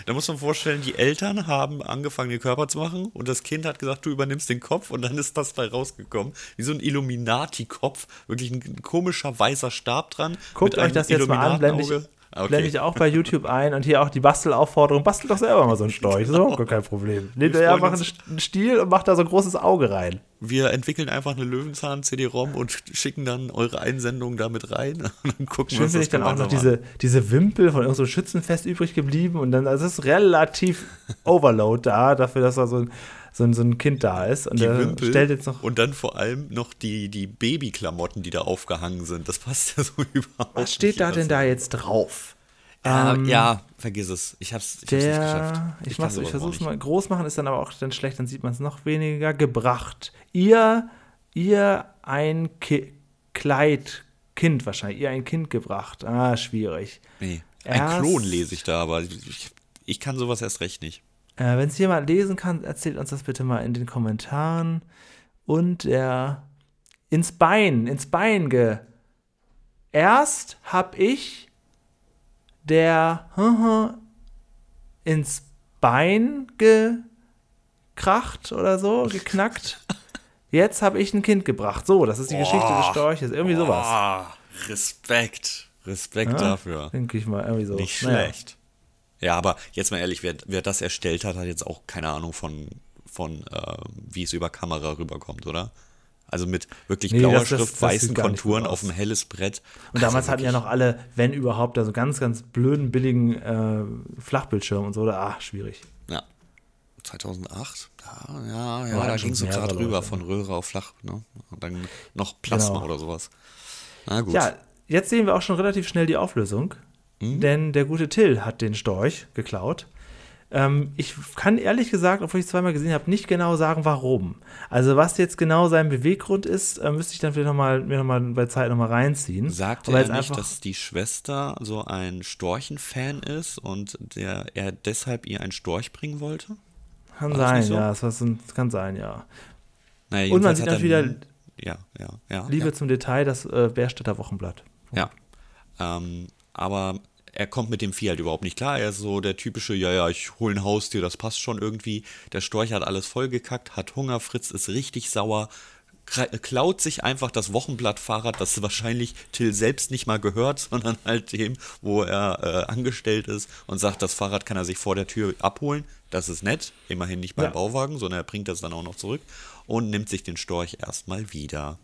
C: da muss man vorstellen, die Eltern haben angefangen, den Körper zu machen und das Kind hat gesagt, du übernimmst den Kopf und dann ist das bei rausgekommen. Wie so ein Illuminati-Kopf, wirklich ein komischer weißer Stab dran.
B: Guckt euch das jetzt mal an, blende ich, Okay. Blende ich auch bei YouTube ein und hier auch die Bastelaufforderung. Bastel doch selber mal so einen Storch. Das ist auch gar kein Problem. Nehmt ihr einfach einen Stiel und macht da so ein großes Auge rein.
C: Wir entwickeln einfach eine Löwenzahn-CD-ROM und schicken dann eure Einsendungen damit rein. Und dann gucken
B: Schön finde ich dann auch noch diese, diese Wimpel von irgendeinem Schützenfest übrig geblieben. Und dann, also es ist relativ Overload da, dafür, dass da so ein so ein, so ein Kind da ist. Und
C: die Wimpel stellt jetzt noch. Und dann vor allem noch die, die Babyklamotten, die da aufgehangen sind. Das passt ja so überhaupt.
B: Was steht da denn da jetzt drauf?
C: Ja, ähm, ja, vergiss es. Ich hab's, ich
B: der, hab's nicht geschafft. Ich, ich, ich versuche es mal groß machen, ist dann aber auch dann schlecht, dann sieht man es noch weniger. Gebracht. Ihr, ihr ein Ki Kleid, Kind wahrscheinlich, ihr ein Kind gebracht. Ah, schwierig.
C: Nee. Ein erst, Klon lese ich da, aber ich, ich kann sowas erst recht nicht.
B: Äh, Wenn es jemand lesen kann, erzählt uns das bitte mal in den Kommentaren. Und der ins Bein, ins Bein ge. Erst hab ich der ins Bein gekracht oder so, geknackt. Jetzt habe ich ein Kind gebracht. So, das ist die oh, Geschichte des Storches. Irgendwie sowas.
C: Oh, Respekt. Respekt ja, dafür.
B: Denke ich mal, irgendwie so.
C: Nicht schlecht. Ja, aber jetzt mal ehrlich, wer, wer das erstellt hat, hat jetzt auch keine Ahnung von, von äh, wie es über Kamera rüberkommt, oder? Also mit wirklich blauer das, Schrift, das, das weißen Konturen auf ein helles Brett.
B: Und damals also hatten ja noch alle, wenn überhaupt, da so ganz, ganz blöden, billigen äh, Flachbildschirm und so. Oder, ach, schwierig.
C: Ja. 2008? Ja, ja, ja, da ging es so gerade rüber von Röhre auf Flach. Ne? Und dann noch Plasma genau. oder sowas.
B: Na gut. Ja, jetzt sehen wir auch schon relativ schnell die Auflösung. Mhm. Denn der gute Till hat den Storch geklaut. Ähm, ich kann ehrlich gesagt, obwohl ich es zweimal gesehen habe, nicht genau sagen, warum. Also was jetzt genau sein Beweggrund ist, äh, müsste ich dann vielleicht noch mal, mir nochmal bei Zeit nochmal reinziehen.
C: Sagt er nicht, einfach, dass die Schwester so ein Storchen-Fan ist und der, er deshalb ihr einen Storch bringen wollte?
B: Kann sein, so? ja. Das, das, kann sein, ja. Naja, und man sieht dann wieder
C: ja, ja, ja,
B: Liebe zum Detail, das äh, Bärstädter Wochenblatt.
C: Ja. Ähm, aber er kommt mit dem Vieh halt überhaupt nicht klar. Er ist so der typische, ja, ja, ich hole ein Haustier, das passt schon irgendwie. Der Storch hat alles vollgekackt, hat Hunger, Fritz ist richtig sauer, klaut sich einfach das Wochenblattfahrrad, das wahrscheinlich Till selbst nicht mal gehört, sondern halt dem, wo er äh, angestellt ist und sagt, das Fahrrad kann er sich vor der Tür abholen. Das ist nett, immerhin nicht beim ja. Bauwagen, sondern er bringt das dann auch noch zurück und nimmt sich den Storch erstmal wieder.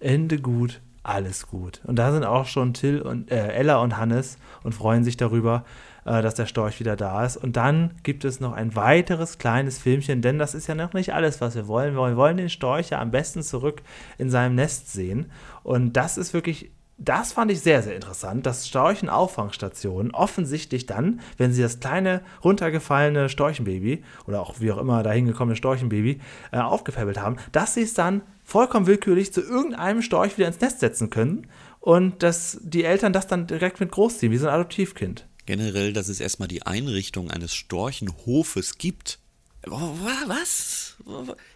B: Ende gut alles gut. Und da sind auch schon Till und äh, Ella und Hannes und freuen sich darüber, äh, dass der Storch wieder da ist. Und dann gibt es noch ein weiteres kleines Filmchen, denn das ist ja noch nicht alles, was wir wollen. Wir wollen den Storch ja am besten zurück in seinem Nest sehen. Und das ist wirklich das fand ich sehr, sehr interessant, dass Storchenauffangsstationen offensichtlich dann, wenn sie das kleine, runtergefallene Storchenbaby oder auch wie auch immer dahin gekommene Storchenbaby äh, aufgefäbelt haben, dass sie es dann vollkommen willkürlich zu irgendeinem Storch wieder ins Nest setzen können und dass die Eltern das dann direkt mit großziehen, wie so ein Adoptivkind.
C: Generell, dass es erstmal die Einrichtung eines Storchenhofes gibt, was?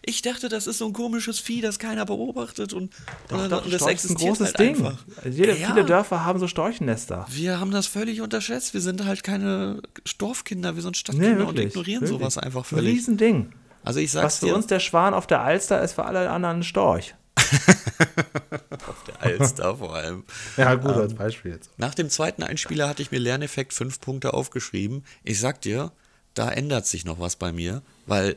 C: Ich dachte, das ist so ein komisches Vieh, das keiner beobachtet und,
B: doch, doch, das ist ein großes halt Ding. Einfach. Jede, ja. Viele Dörfer haben so Storchennester.
C: Wir haben das völlig unterschätzt. Wir sind halt keine Dorfkinder, wir sind Stadtkinder nee, wirklich, und ignorieren wirklich. sowas einfach völlig.
B: Ein Riesending.
C: Also ich sag's
B: Was für dir, uns der Schwan auf der Alster ist, für alle anderen ein Storch.
C: auf der Alster vor allem.
B: Ja, gut, ähm, als Beispiel jetzt.
C: Nach dem zweiten Einspieler hatte ich mir Lerneffekt fünf Punkte aufgeschrieben. Ich sag dir, da ändert sich noch was bei mir, weil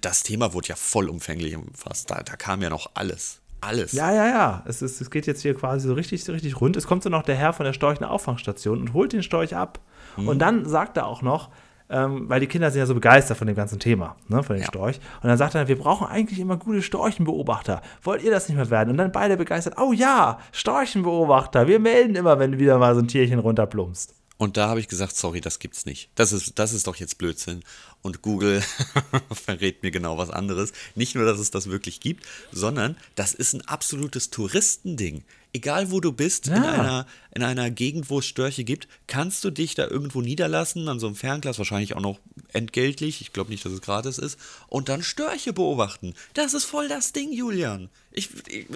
C: das Thema wurde ja vollumfänglich umfasst. Da, da kam ja noch alles. Alles.
B: Ja, ja, ja. Es, ist, es geht jetzt hier quasi so richtig, so richtig rund. Es kommt so noch der Herr von der Storchen Auffangstation und holt den Storch ab.
C: Mhm.
B: Und dann sagt er auch noch, ähm, weil die Kinder sind ja so begeistert von dem ganzen Thema, ne, von dem
C: Ja.
B: Storch. Und dann sagt er, wir brauchen eigentlich immer gute Storchenbeobachter. Wollt ihr das nicht mehr werden? Und dann beide begeistert, oh ja, Storchenbeobachter. Wir melden immer, wenn wieder mal so ein Tierchen runterplumpst.
C: Und da habe ich gesagt, sorry, das gibt's nicht. Das ist, das ist doch jetzt Blödsinn. Und Google verrät mir genau was anderes. Nicht nur, dass es das wirklich gibt, sondern das ist ein absolutes Touristending. Egal wo du bist, in,
B: Ja.
C: einer, in einer Gegend, wo es Störche gibt, kannst du dich da irgendwo niederlassen, an so einem Fernglas, wahrscheinlich auch noch entgeltlich. Ich glaube nicht, dass es gratis ist. Und dann Störche beobachten. Das ist voll das Ding, Julian. Ich, ich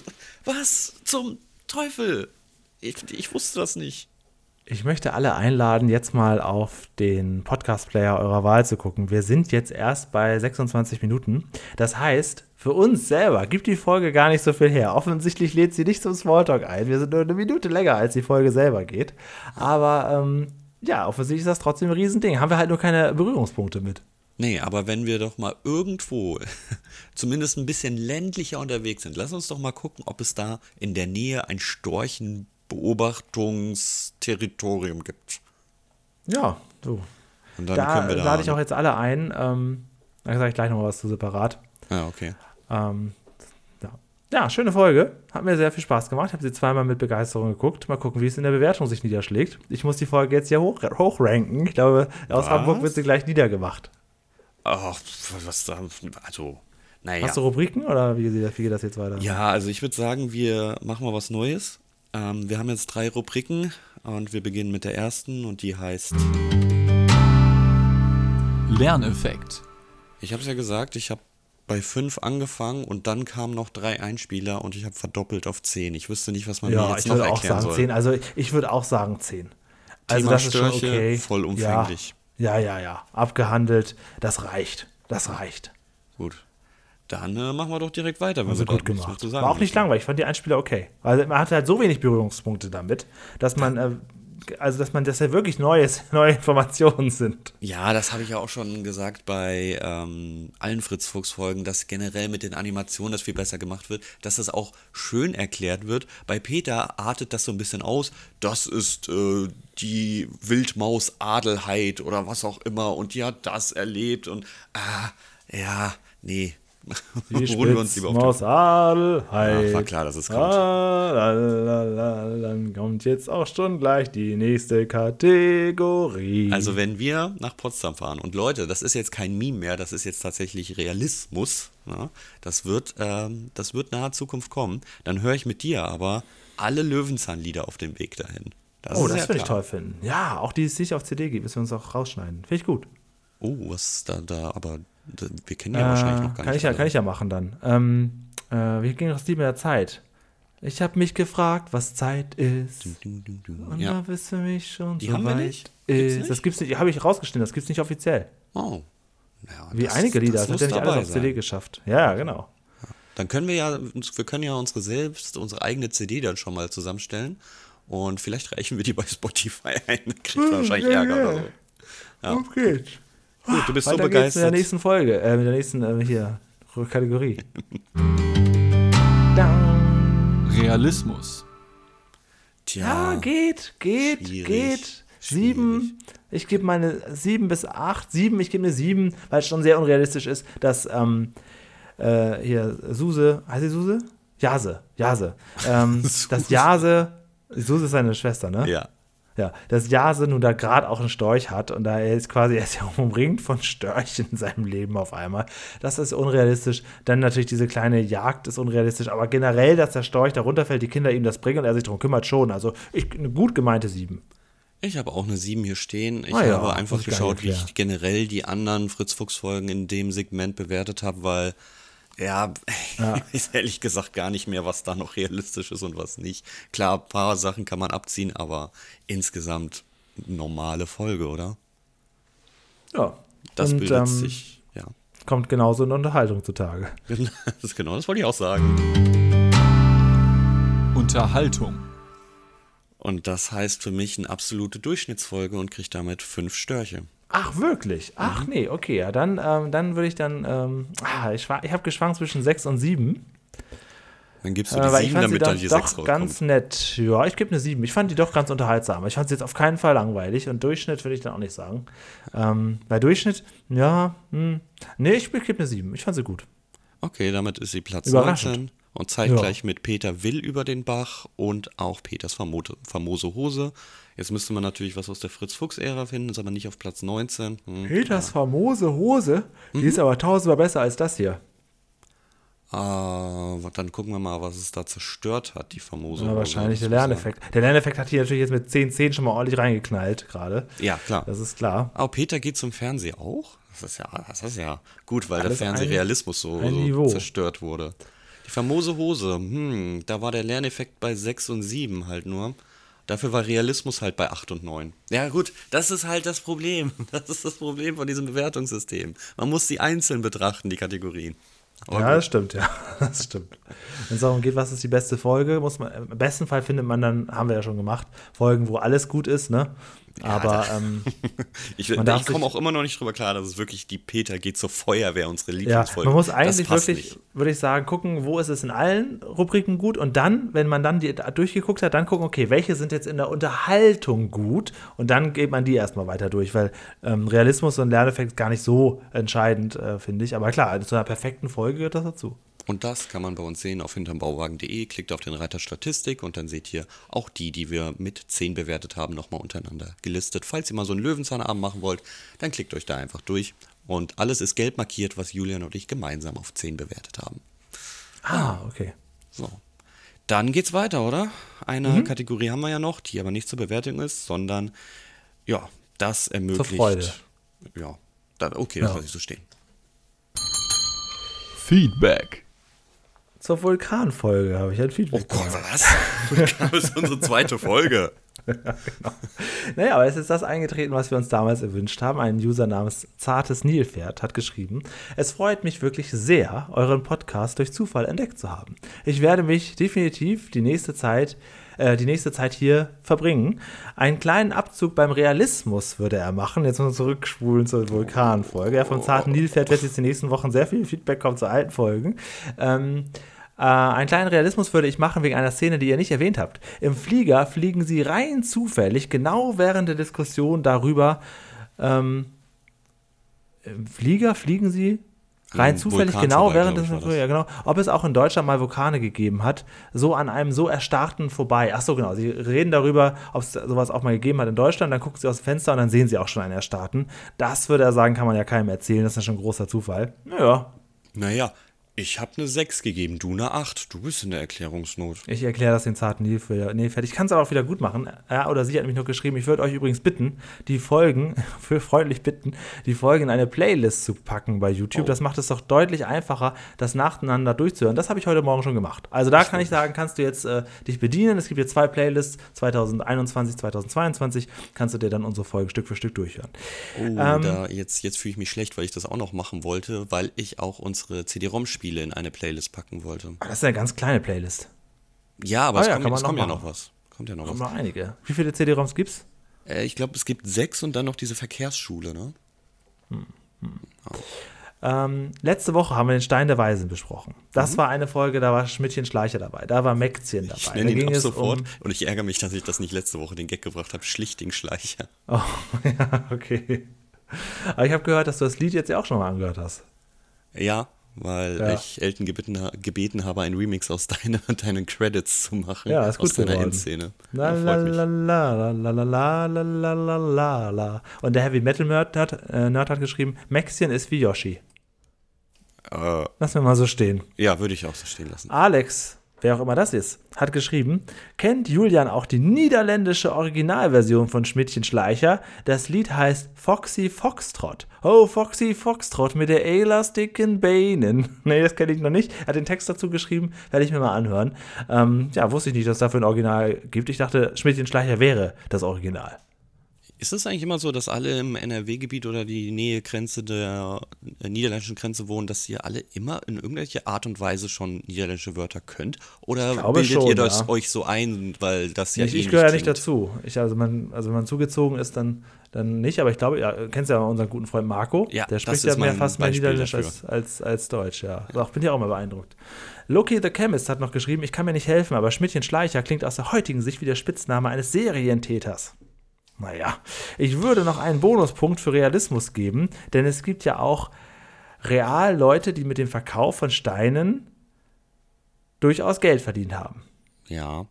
C: was zum Teufel? Ich, ich wusste das nicht.
B: Ich möchte alle einladen, jetzt mal auf den Podcast-Player eurer Wahl zu gucken. Wir sind jetzt erst bei 26 Minuten. Das heißt, für uns selber gibt die Folge gar nicht so viel her. Offensichtlich lädt sie nicht zum Smalltalk ein. Wir sind nur eine Minute länger, als die Folge selber geht. Aber ähm, ja, offensichtlich ist das trotzdem ein Riesending. Haben wir halt nur keine Berührungspunkte mit.
C: Nee, aber wenn wir doch mal irgendwo zumindest ein bisschen ländlicher unterwegs sind, lass uns doch mal gucken, ob es da in der Nähe ein Storchenbeobachtungsterritorium gibt.
B: Ja, so.
C: Und dann
B: Da
C: können wir da.
B: lade ich auch jetzt alle ein. Ähm, da sage ich gleich noch was zu separat.
C: Ja, okay.
B: Ähm, ja. ja, schöne Folge. Hat mir sehr viel Spaß gemacht. Ich habe sie zweimal mit Begeisterung geguckt. Mal gucken, wie es in der Bewertung sich niederschlägt. Ich muss die Folge jetzt hier hoch, hochranken. Ich glaube, aus
C: Was?
B: Hamburg wird sie gleich niedergemacht.
C: Ach, was da. Also, naja.
B: Hast du Rubriken oder wie geht das jetzt weiter?
C: Ja, also ich würde sagen, wir machen mal was Neues. Ähm, wir haben jetzt drei Rubriken und wir beginnen mit der ersten und die heißt.
A: Lerneffekt.
C: Ich habe es ja gesagt, ich habe bei fünf angefangen und dann kamen noch drei Einspieler und ich habe verdoppelt auf zehn. Ich wüsste nicht, was man mir
B: Ja,
C: jetzt
B: ich
C: noch
B: würde auch
C: erklären
B: sagen
C: soll.
B: 10. Also ich würde auch sagen 10. Also
C: Thema
B: das ist schon
C: Störche,
B: okay.
C: vollumfänglich.
B: Ja, ja, ja, ja. Abgehandelt. Das reicht. Das reicht.
C: Gut. Dann äh, machen wir doch direkt weiter. wenn
B: Also
C: wir
B: gut gemacht.
C: mehr zu sagen
B: War auch nicht langweilig. Ich fand die Einspieler okay. Also man hatte halt so wenig Berührungspunkte damit, dass man, äh, also dass man, dass ja wirklich neues, neue Informationen sind.
C: Ja, das habe ich ja auch schon gesagt bei ähm, allen Fritz Fuchs Folgen, dass generell mit den Animationen das viel besser gemacht wird, dass das auch schön erklärt wird. Bei Peter artet das so ein bisschen aus. Das ist äh, die Wildmaus Adelheid oder was auch immer und die hat das erlebt und ah, ja, nee.
B: Die
C: Ruhen wir uns lieber auf den
B: Adelheid.
C: Ja, war klar, dass es kommt.
B: Dann kommt jetzt auch schon gleich die nächste Kategorie.
C: Also wenn wir nach Potsdam fahren und Leute, das ist jetzt kein Meme mehr, das ist jetzt tatsächlich Realismus, ja, das, wird, ähm, das wird nahe Zukunft kommen, dann höre ich mit dir aber alle Löwenzahnlieder auf dem Weg dahin. Das
B: oh,
C: ist
B: das würde ich toll finden. Ja, auch die es nicht auf CD gibt, müssen wir uns auch rausschneiden. Finde ich gut.
C: Oh, was da, da, aber wir kennen ja wahrscheinlich noch gar
B: Äh, kann
C: nicht.
B: ich ja, kann ich ja machen dann. Ähm, äh, wie ging das Lied mit der Zeit? Ich habe mich gefragt, was Zeit ist.
C: Dum, dum, dum.
B: Und
C: Ja.
B: da bist du mich schon
C: Die
B: so
C: haben wir
B: weit
C: nicht? Gibt's
B: ist.
C: nicht?
B: Das gibt's nicht. Habe ich rausgeschnitten. Das gibt's nicht offiziell.
C: Oh. Ja,
B: Wie
C: das-
B: einige Lieder.
C: das
B: Das, hat ja nicht alles auf CD geschafft. Ja, genau.
C: Dann können wir ja, wir können ja unsere selbst, unsere eigene CD dann schon mal zusammenstellen und vielleicht reichen wir die bei Spotify ein. Kriegt man wahrscheinlich
B: ja,
C: Ärger oder so. Ja.
B: Auf geht's.
C: Gut, du bist so
B: Weiter geht's mit der
C: begeistert.
B: nächsten Folge. Äh, mit der nächsten, äh, hier, Kategorie.
A: Realismus.
B: Ja,
C: Tja,
B: geht, geht,
C: schwierig,
B: geht. Sieben. Ich gebe meine sieben bis acht. Sieben, ich gebe eine sieben, weil es schon sehr unrealistisch ist, dass ähm, äh, hier Suse, heißt sie Suse? Jase, Jase. Ähm, dass
C: Suse.
B: Jase, Suse ist seine Schwester, ne?
C: ja.
B: Ja, dass Jase nun da gerade auch einen Storch hat und da er ist quasi, er ist ja umringt von Störchen in seinem Leben auf einmal. Das ist unrealistisch. Dann natürlich diese kleine Jagd ist unrealistisch, aber generell, dass der Storch da runterfällt, die Kinder ihm das bringen und er sich darum kümmert, schon. Also ich, eine gut gemeinte sieben.
C: Ich habe auch eine 7 hier stehen. Ich
B: Ah ja,
C: habe einfach geschaut, wie ich generell die anderen Fritz-Fuchs-Folgen in dem Segment bewertet habe, weil, ja, ich weiß ehrlich gesagt gar nicht mehr, was da noch realistisch ist und was nicht. Klar, ein paar Sachen kann man abziehen, aber insgesamt normale Folge, oder?
B: Ja.
C: Das
B: und,
C: bildet
B: ähm,
C: sich, ja.
B: Kommt genauso eine Unterhaltung zutage.
C: Das ist genau, das wollte ich auch sagen.
A: Unterhaltung.
C: Und das heißt für mich eine absolute Durchschnittsfolge und kriegt damit fünf Störche.
B: Ach, wirklich? Ach, nee, okay. Ja, dann, ähm, dann würde ich dann. Ähm, ah, ich, ich habe geschwankt zwischen 6 und 7.
C: Dann gibst du die
B: Äh, ich
C: 7,
B: fand sie
C: damit dann die 6
B: doch
C: rauskommt.
B: ganz nett. Ja, ich gebe eine 7. Ich fand die doch ganz unterhaltsam. Ich fand sie jetzt auf keinen Fall langweilig und Durchschnitt würde ich dann auch nicht sagen. Ähm, bei Durchschnitt, ja, hm, nee, ich gebe eine 7. Ich fand sie gut.
C: Okay, damit ist sie Platz
B: Überraschend.
C: 19 und zeitgleich mit Peter Will über den Bach und auch Peters famote, famose Hose. Jetzt müsste man natürlich was aus der Fritz-Fuchs-Ära finden, ist aber nicht auf Platz 19. Hm.
B: Peters famose Hose, die ist aber tausendmal besser als das hier.
C: Ah, dann gucken wir mal, was es da zerstört hat, die famose
B: Ja,
C: Hose.
B: wahrscheinlich der Lerneffekt. Der Lerneffekt hat hier natürlich jetzt mit 10, 10 schon mal ordentlich reingeknallt gerade.
C: Ja, klar.
B: Das ist klar.
C: Aber Peter geht zum Fernsehen auch? Das ist ja, das ist ja gut, weil
B: Alles
C: der Fernsehrealismus so, so zerstört wurde. Die famose Hose, hm, da war der Lerneffekt bei 6 und 7 halt nur. Dafür war Realismus halt bei 8 und 9. Ja, gut, das ist halt das Problem. Das ist das Problem von diesem Bewertungssystem. Man muss sie einzeln betrachten, die Kategorien. Aber
B: ja,
C: gut.
B: das stimmt, ja. Das stimmt. Wenn es darum geht, was ist die beste Folge, muss man, im besten Fall findet man dann, haben wir ja schon gemacht, Folgen, wo alles gut ist, ne? Aber ähm,
C: Ich, ich komme auch immer noch nicht drüber klar, dass es wirklich die Peter geht zur Feuerwehr, unsere
B: ja,
C: Lieblingsfolge.
B: man muss eigentlich wirklich, würde ich sagen, gucken, wo ist es in allen Rubriken gut und dann, wenn man dann die durchgeguckt hat, dann gucken, okay, welche sind jetzt in der Unterhaltung gut und dann geht man die erstmal weiter durch, weil ähm, Realismus und Lerneffekt gar nicht so entscheidend, äh, finde ich. Aber klar, zu einer perfekten Folge gehört das dazu.
C: Und das kann man bei uns sehen auf hintermbauwagen.de. Klickt auf den Reiter Statistik und dann seht ihr auch die, die wir mit 10 bewertet haben, nochmal untereinander gelistet. Falls ihr mal so einen Löwenzahnabend machen wollt, dann klickt euch da einfach durch. Und alles ist gelb markiert, was Julian und ich gemeinsam auf 10 bewertet haben.
B: Ah, okay.
C: So. Dann geht's weiter, oder? Eine
B: Mhm.
C: Kategorie haben wir ja noch, die aber nicht zur Bewertung ist, sondern ja, das ermöglicht.
B: Freude.
C: Ja. Da, okay, das
B: Ja.
C: lasse ich so stehen.
A: Feedback.
B: Zur Vulkanfolge habe ich ein Feedback.
C: Oh Gott, was? Das ist unsere zweite Folge.
B: Naja, aber es ist das eingetreten, was wir uns damals erwünscht haben. Ein User namens Zartes Nilpferd hat geschrieben: Es freut mich wirklich sehr, euren Podcast durch Zufall entdeckt zu haben. Ich werde mich definitiv die nächste Zeit, äh, die nächste Zeit hier verbringen. Einen kleinen Abzug beim Realismus würde er machen. Jetzt muss man zurückspulen zur Vulkanfolge. Ja, vom Zarten Nilpferd wird jetzt die nächsten Wochen sehr viel Feedback kommen zu alten Folgen. Ähm, äh, einen kleinen Realismus würde ich machen wegen einer Szene, die ihr nicht erwähnt habt. Im Flieger fliegen sie rein zufällig, genau während der Diskussion darüber, ähm, im Flieger fliegen sie rein
C: Im
B: zufällig,
C: Vulkan
B: genau
C: vorbei,
B: während des, ja, genau, ob es auch in Deutschland mal Vulkane gegeben hat, so an einem so erstarrten vorbei. Ach so, genau, sie reden darüber, ob es sowas auch mal gegeben hat in Deutschland, dann gucken sie aus dem Fenster und dann sehen sie auch schon einen erstarrten. Das würde er sagen, kann man ja keinem erzählen, das ist ja schon ein großer Zufall. Ja,
C: Naja, ich habe eine 6 gegeben, du eine 8. Du bist in der Erklärungsnot.
B: Ich erkläre das den zarten Nilpferd. Nee, fertig. Ich kann es aber auch wieder gut machen. Ja, oder sie hat mich noch geschrieben, ich würde euch übrigens bitten, die Folgen, für freundlich bitten, die Folgen in eine Playlist zu packen bei YouTube.
C: Oh.
B: Das macht es doch deutlich einfacher, das nacheinander durchzuhören. Das habe ich heute Morgen schon gemacht. Also da kann ich sagen, kannst du jetzt äh, dich bedienen. Es gibt hier zwei Playlists, 2021, 2022, kannst du dir dann unsere Folgen Stück für Stück durchhören.
C: Oh,
B: Ähm.
C: da, jetzt, jetzt fühle ich mich schlecht, weil ich das auch noch machen wollte, weil ich auch unsere CD-ROM-Spiele in eine Playlist packen wollte.
B: Ah, Das ist eine ganz kleine Playlist.
C: Ja, aber
B: Ah
C: es,
B: ja,
C: kommt, es
B: noch
C: kommt ja noch was. Kommt ja noch
B: Kommen
C: was.
B: noch einige. Wie viele CD-ROMs gibt's?
C: Äh, ich glaube, es gibt sechs und dann noch diese Verkehrsschule, ne?
B: Ähm, letzte Woche haben wir den Stein der Weisen besprochen.
C: Mhm.
B: Das war eine Folge, da war Schmidtchen Schleicher dabei, da war Mäckzchen dabei.
C: Ich nenne ihn ab sofort
B: um.
C: und ich ärgere mich, dass ich das nicht letzte Woche den Gag gebracht habe. Schlichting-Schleicher.
B: Oh, ja, okay. Aber ich habe gehört, dass du das Lied jetzt ja auch schon mal angehört hast.
C: Ja, weil
B: Ja.
C: ich Elton gebeten, gebeten habe, einen Remix aus deine, deinen Credits zu machen.
B: Ja, ist gut
C: Aus deiner
B: geworden.
C: Endszene.
B: La
C: Ja,
B: la
C: freut mich.
B: la la la la la la la la la la. Und der Heavy Metal Nerd hat, äh, Nerd hat geschrieben, Mäxchen ist wie Yoshi.
C: Äh,
B: Lass mir mal so stehen.
C: ja, würde ich auch so stehen lassen.
B: Alex, wer auch immer das ist, hat geschrieben, kennt Julian auch die niederländische Originalversion von Schmidtchen Schleicher? Das Lied heißt Foxy Foxtrot. Oh, Foxy Foxtrot mit der elastiken Beinen. nee, das kenne ich noch nicht. Er hat den Text dazu geschrieben, werde ich mir mal anhören. Ähm, ja, wusste ich nicht, dass es dafür ein Original gibt. Ich dachte, Schmidtchen Schleicher wäre das Original.
C: Ist es eigentlich immer so, dass alle im NRW-Gebiet oder die Nähegrenze der äh, niederländischen Grenze wohnen, dass ihr alle immer in irgendeiner Art und Weise schon niederländische Wörter könnt? Oder bildet
B: schon,
C: ihr das
B: ja.
C: euch so ein, weil das ja
B: ich
C: eh
B: ich gehöre ja nicht dazu. Ich, also, man, also, wenn man zugezogen ist, dann, dann nicht. Aber ich glaube, ja, du kennst ja unseren guten Freund Marco.
C: Ja,
B: der spricht ja mehr fast mehr Niederländisch als, als, als Deutsch. Ja. Also, auch bin ja auch mal beeindruckt. Loki the Chemist hat noch geschrieben: Ich kann mir nicht helfen, aber Schmidtchen Schleicher klingt aus der heutigen Sicht wie der Spitzname eines Serientäters. Naja, ich würde noch einen Bonuspunkt für Realismus geben, denn es gibt ja auch real Leute, die mit dem Verkauf von Steinen durchaus Geld verdient haben.
C: Ja.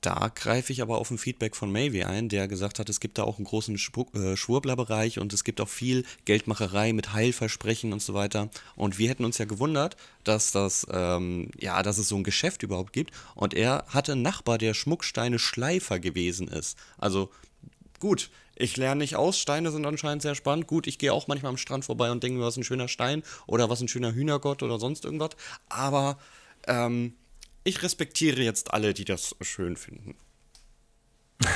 C: Da greife ich aber auf ein Feedback von Mavie ein, der gesagt hat, es gibt da auch einen großen äh, Schwurblerbereich und es gibt auch viel Geldmacherei mit Heilversprechen und so weiter. Und wir hätten uns ja gewundert, dass das, ähm, ja, dass es so ein Geschäft überhaupt gibt. Und er hatte einen Nachbar, der Schmucksteine Schleifer gewesen ist. Also gut, ich lerne nicht aus, Steine sind anscheinend sehr spannend. Gut, ich gehe auch manchmal am Strand vorbei und denke mir, was ein schöner Stein oder was ein schöner Hühnergott oder sonst irgendwas. Aber ähm, ich respektiere jetzt alle, die das schön finden.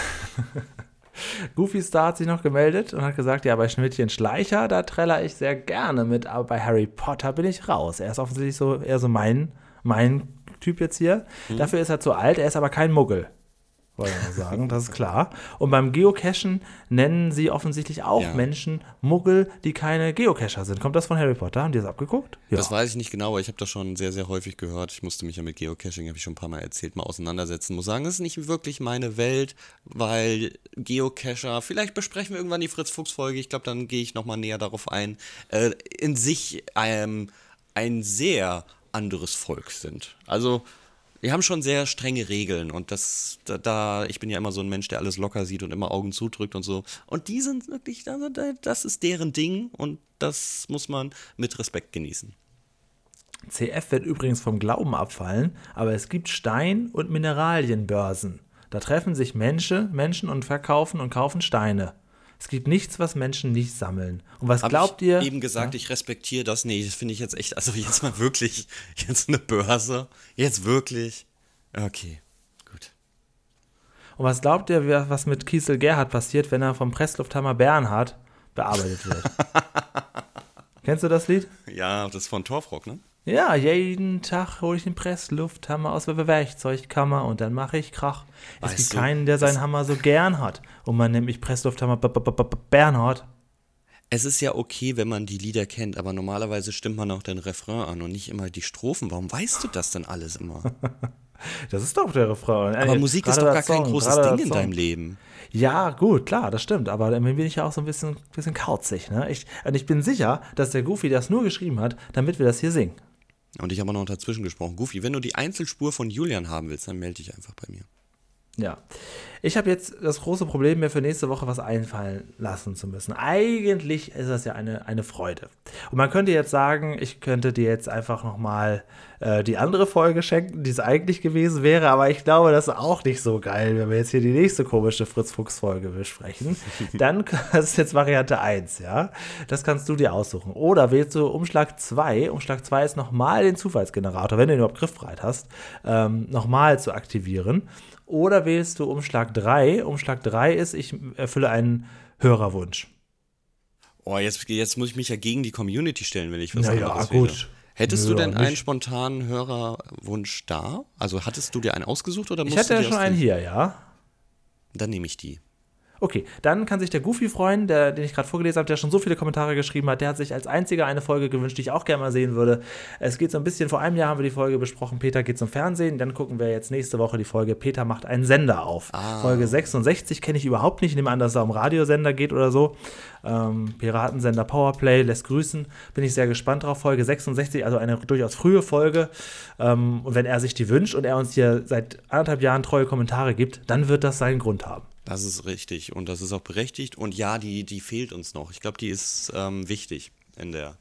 B: Goofy Star hat sich noch gemeldet und hat gesagt, ja, bei Schmidtchen Schleicher, da treller ich sehr gerne mit, aber bei Harry Potter bin ich raus. Er ist offensichtlich so eher so mein, mein Typ jetzt hier. Dafür ist er zu alt, er ist aber kein Muggel. Wollte ich mal sagen, das ist klar. Und beim Geocachen nennen sie offensichtlich auch
C: Ja.
B: Menschen Muggel, die keine Geocacher sind. Kommt das von Harry Potter? Haben die das abgeguckt? Ja.
C: Das weiß ich nicht genau, aber ich habe das schon sehr, sehr häufig gehört. Ich musste mich ja mit Geocaching, habe ich schon ein paar Mal erzählt, mal auseinandersetzen. Muss sagen, das ist nicht wirklich meine Welt, weil Geocacher, vielleicht besprechen wir irgendwann die Fritz-Fuchs-Folge, ich glaube, dann gehe ich nochmal näher darauf ein, äh, in sich ähm, ein sehr anderes Volk sind. Also, wir haben schon sehr strenge Regeln und das, da, da, ich bin ja immer so ein Mensch, der alles locker sieht und immer Augen zudrückt und so. Und die sind wirklich, da- das ist deren Ding und das muss man mit Respekt genießen.
B: CF wird übrigens vom Glauben abfallen, aber es gibt Stein- und Mineralienbörsen. Da treffen sich Menschen, Menschen und verkaufen und kaufen Steine. Es gibt nichts, was Menschen nicht sammeln. Und was
C: Hab
B: glaubt
C: ich
B: ihr?
C: eben gesagt, ich respektiere das. Nee, das finde ich jetzt echt, also jetzt mal wirklich, jetzt eine Börse, jetzt wirklich. Okay, gut.
B: Und was glaubt ihr, was mit Kiesel Gerhard passiert, wenn er vom Presslufthammer Bernhard bearbeitet wird? Kennst du das Lied?
C: Ja, das ist von Torfrock, ne?
B: Ja, jeden Tag hole ich den Presslufthammer aus der Werkzeugkammer und dann mache ich Krach. Es gibt keinen, der seinen Hammer so gern hat. Und man nennt mich Presslufthammer Bernhard.
C: Es ist ja okay, wenn man die Lieder kennt, aber normalerweise stimmt man auch den Refrain an und nicht immer die Strophen. Warum weißt du das denn alles immer?
B: Das ist doch der Refrain.
C: Aber
B: Äh,
C: Musik ist doch gar
B: das
C: kein
B: Song,
C: großes Ding in
B: Song.
C: deinem Leben.
B: Ja, gut, klar, das stimmt. Aber dann bin ich ja auch so ein bisschen, bisschen kauzig. Ne? Ich, und ich bin sicher, dass der Goofy das nur geschrieben hat, damit wir das hier singen.
C: Und ich habe noch dazwischen gesprochen. Goofy, wenn du die Einzelspur von Julian haben willst, dann melde dich einfach bei mir.
B: Ja. Ich habe jetzt das große Problem, mir für nächste Woche was einfallen lassen zu müssen. Eigentlich ist das ja eine, eine Freude. Und man könnte jetzt sagen, ich könnte dir jetzt einfach nochmal äh, die andere Folge schenken, die es eigentlich gewesen wäre, aber ich glaube, das ist auch nicht so geil, wenn wir jetzt hier die nächste komische Fritz-Fuchs-Folge besprechen. Dann, das ist jetzt Variante 1, ja. Das kannst du dir aussuchen. Oder wählst du Umschlag 2. Umschlag 2 ist nochmal den Zufallsgenerator, wenn du ihn überhaupt griffbereit hast, ähm, nochmal zu aktivieren. Oder wählst du Umschlag 3? Umschlag 3 ist, ich erfülle einen Hörerwunsch.
C: Oh, jetzt, jetzt muss ich mich ja gegen die Community stellen, wenn ich was
B: Na ja,
C: anderes
B: gut.
C: wähle. Hättest du
B: Ja,
C: denn einen spontanen Hörerwunsch da? Also hattest du dir einen ausgesucht oder
B: Ich
C: musst
B: hätte
C: du
B: ja schon einen hier, ja.
C: Dann nehme ich die.
B: Okay, dann kann sich der Goofy freuen, der, den ich gerade vorgelesen habe, der schon so viele Kommentare geschrieben hat. Der hat sich als einziger eine Folge gewünscht, die ich auch gerne mal sehen würde. Es geht so ein bisschen, vor einem Jahr haben wir die Folge besprochen, Peter geht zum Fernsehen. Dann gucken wir jetzt nächste Woche die Folge Peter macht einen Sender auf. Folge 66 kenne ich überhaupt nicht. Ich nehme an, dass es da um Radiosender geht oder so. Ähm, Piratensender Powerplay lässt grüßen. Bin ich sehr gespannt drauf. Folge 66, also eine durchaus frühe Folge. Ähm, und wenn er sich die wünscht und er uns hier seit anderthalb Jahren treue Kommentare gibt, dann wird das seinen Grund haben.
C: Das ist richtig und das ist auch berechtigt. Und ja, die, die fehlt uns noch. Ich glaube, die ist ähm, wichtig in der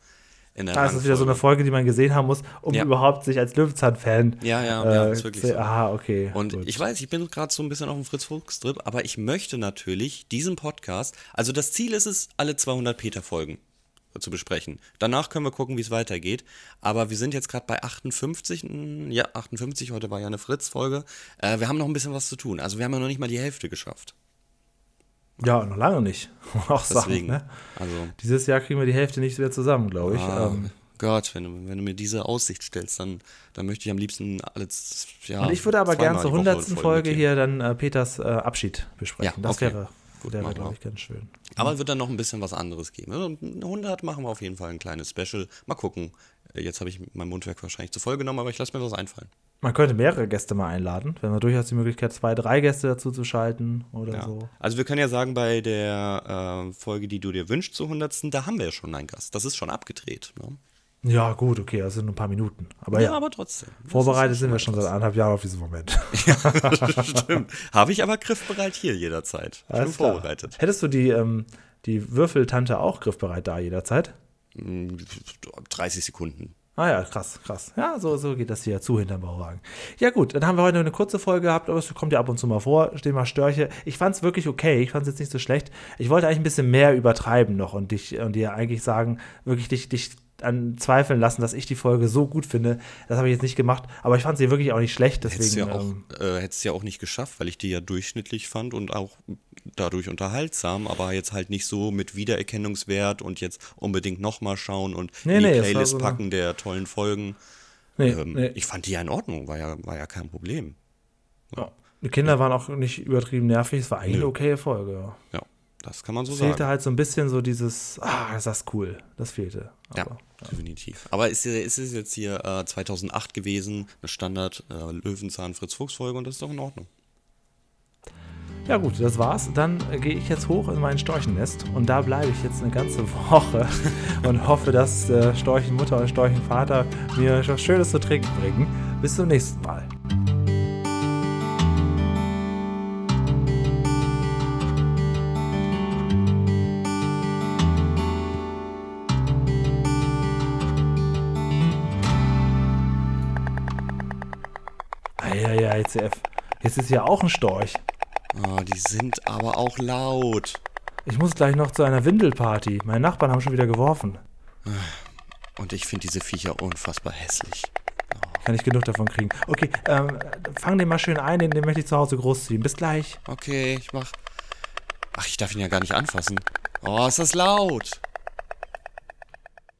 C: in der
B: Da ist es wieder so eine. Folge, die man gesehen haben muss, um
C: Ja.
B: überhaupt sich als Löwenzahn-Fan.
C: Ja, ja, ja, ist wirklich
B: zu-
C: so.
B: Aha, okay.
C: Und
B: gut.
C: ich weiß, ich bin gerade so ein bisschen auf dem Fritz-Fuchs-Trip, aber ich möchte natürlich diesen Podcast, also das Ziel ist es, alle 200 Peter-Folgen zu besprechen. Danach können wir gucken, wie es weitergeht. Aber wir sind jetzt gerade bei 58. mm, Ja, 58, heute war ja eine Fritz-Folge. Äh, wir haben noch ein bisschen was zu tun. Also wir haben ja noch nicht mal die Hälfte geschafft.
B: Ja, noch lange nicht. Auch
C: Deswegen.
B: Sachen, ne?
C: Also,
B: Dieses Jahr kriegen wir die Hälfte nicht mehr zusammen, glaube ich.
C: ah,
B: Ähm,
C: Gott, wenn du, wenn du mir diese Aussicht stellst, dann, dann möchte ich am liebsten alles, ja.
B: und ich würde aber gern
C: zweimal
B: zur
C: die Woche
B: 100.
C: Folge
B: hier dann äh, Peters äh, Abschied besprechen.
C: Ja,
B: das
C: okay.
B: wäre,
C: Gut,
B: wäre glaube ich, ganz schön.
C: Aber es wird dann noch ein bisschen was anderes geben. Also 100 machen wir auf jeden Fall ein kleines Special. Mal gucken. Äh, Jetzt habe ich mein Mundwerk wahrscheinlich zu voll genommen, aber ich lasse mir was einfallen.
B: Man könnte mehrere Gäste mal einladen, wenn man durchaus die Möglichkeit, zwei, drei Gäste dazu zu schalten oder
C: Ja.
B: so.
C: Also wir können ja sagen, bei der äh, Folge, die du dir wünschst, zur 100. Da haben wir ja schon einen Gast. Das ist schon abgedreht. Ne?
B: Ja, gut, okay, das sind nur ein paar Minuten. Aber ja,
C: aber trotzdem. Das
B: vorbereitet sind
C: ja
B: wir schon seit anderthalb Jahren auf diesen Moment.
C: schon Stimmt. Habe ich aber griffbereit hier jederzeit. Ich bin
B: Alles klar.
C: vorbereitet.
B: Hättest du die, ähm, die Würfeltante auch griffbereit da jederzeit?
C: Mm, 30 Sekunden.
B: Ah ja, krass, krass. Ja, so, so geht das hier zu hinterm Bauwagen. Ja gut, dann haben wir heute eine kurze Folge gehabt, aber es kommt ja ab und zu mal vor, stehen mal Störche. Ich fand es wirklich okay, ich fand es jetzt nicht so schlecht. Ich wollte eigentlich ein bisschen mehr übertreiben noch und dich und dir eigentlich sagen, wirklich dich, dich an zweifeln lassen, dass ich die Folge so gut finde. Das habe ich jetzt nicht gemacht, aber ich fand sie wirklich auch nicht schlecht,
C: Hättest
B: deswegen.
C: du ja auch,
B: ähm,
C: äh, hättest ja auch nicht geschafft, weil ich die ja durchschnittlich fand und auch dadurch unterhaltsam, aber jetzt halt nicht so mit Wiedererkennungswert und jetzt unbedingt nochmal schauen und
B: Nee,
C: in die
B: nee,
C: Playlist
B: so
C: packen der tollen Folgen.
B: nee,
C: Ähm,
B: nee.
C: Ich fand die ja in Ordnung, war ja, war ja kein Problem.
B: Ja. Die Kinder waren auch nicht übertrieben nervig, es war eigentlich eine okay Folge. Ja.
C: Ja, das kann man so
B: Fehlte
C: sagen.
B: halt so ein bisschen so dieses, ah, das ist cool, das fehlte.
C: Ja,
B: Aber,
C: definitiv. Aber ist, ist es jetzt hier äh, 2008 gewesen, eine Standard äh, Löwenzahn Fritz Fuchs Folge und das ist doch in Ordnung.
B: Ja gut, das war's. Dann äh, gehe ich jetzt hoch in mein Storchennest und da bleibe ich jetzt eine ganze Woche und hoffe, dass äh, Storchenmutter und Storchenvater mir was Schönes zu trinken bringen. Bis zum nächsten Mal. ICF. Jetzt ist ja auch ein Storch.
C: Oh, die sind aber auch laut.
B: Ich muss gleich noch zu einer Windelparty. Meine Nachbarn haben schon wieder geworfen.
C: Und ich finde diese Viecher unfassbar hässlich.
B: Kann ich genug davon kriegen. Okay, ähm, fang den mal schön ein, den, den möchte ich zu Hause großziehen. Bis gleich.
C: Okay, ich mach. Ach, ich darf ihn ja gar nicht anfassen. Oh, ist das laut.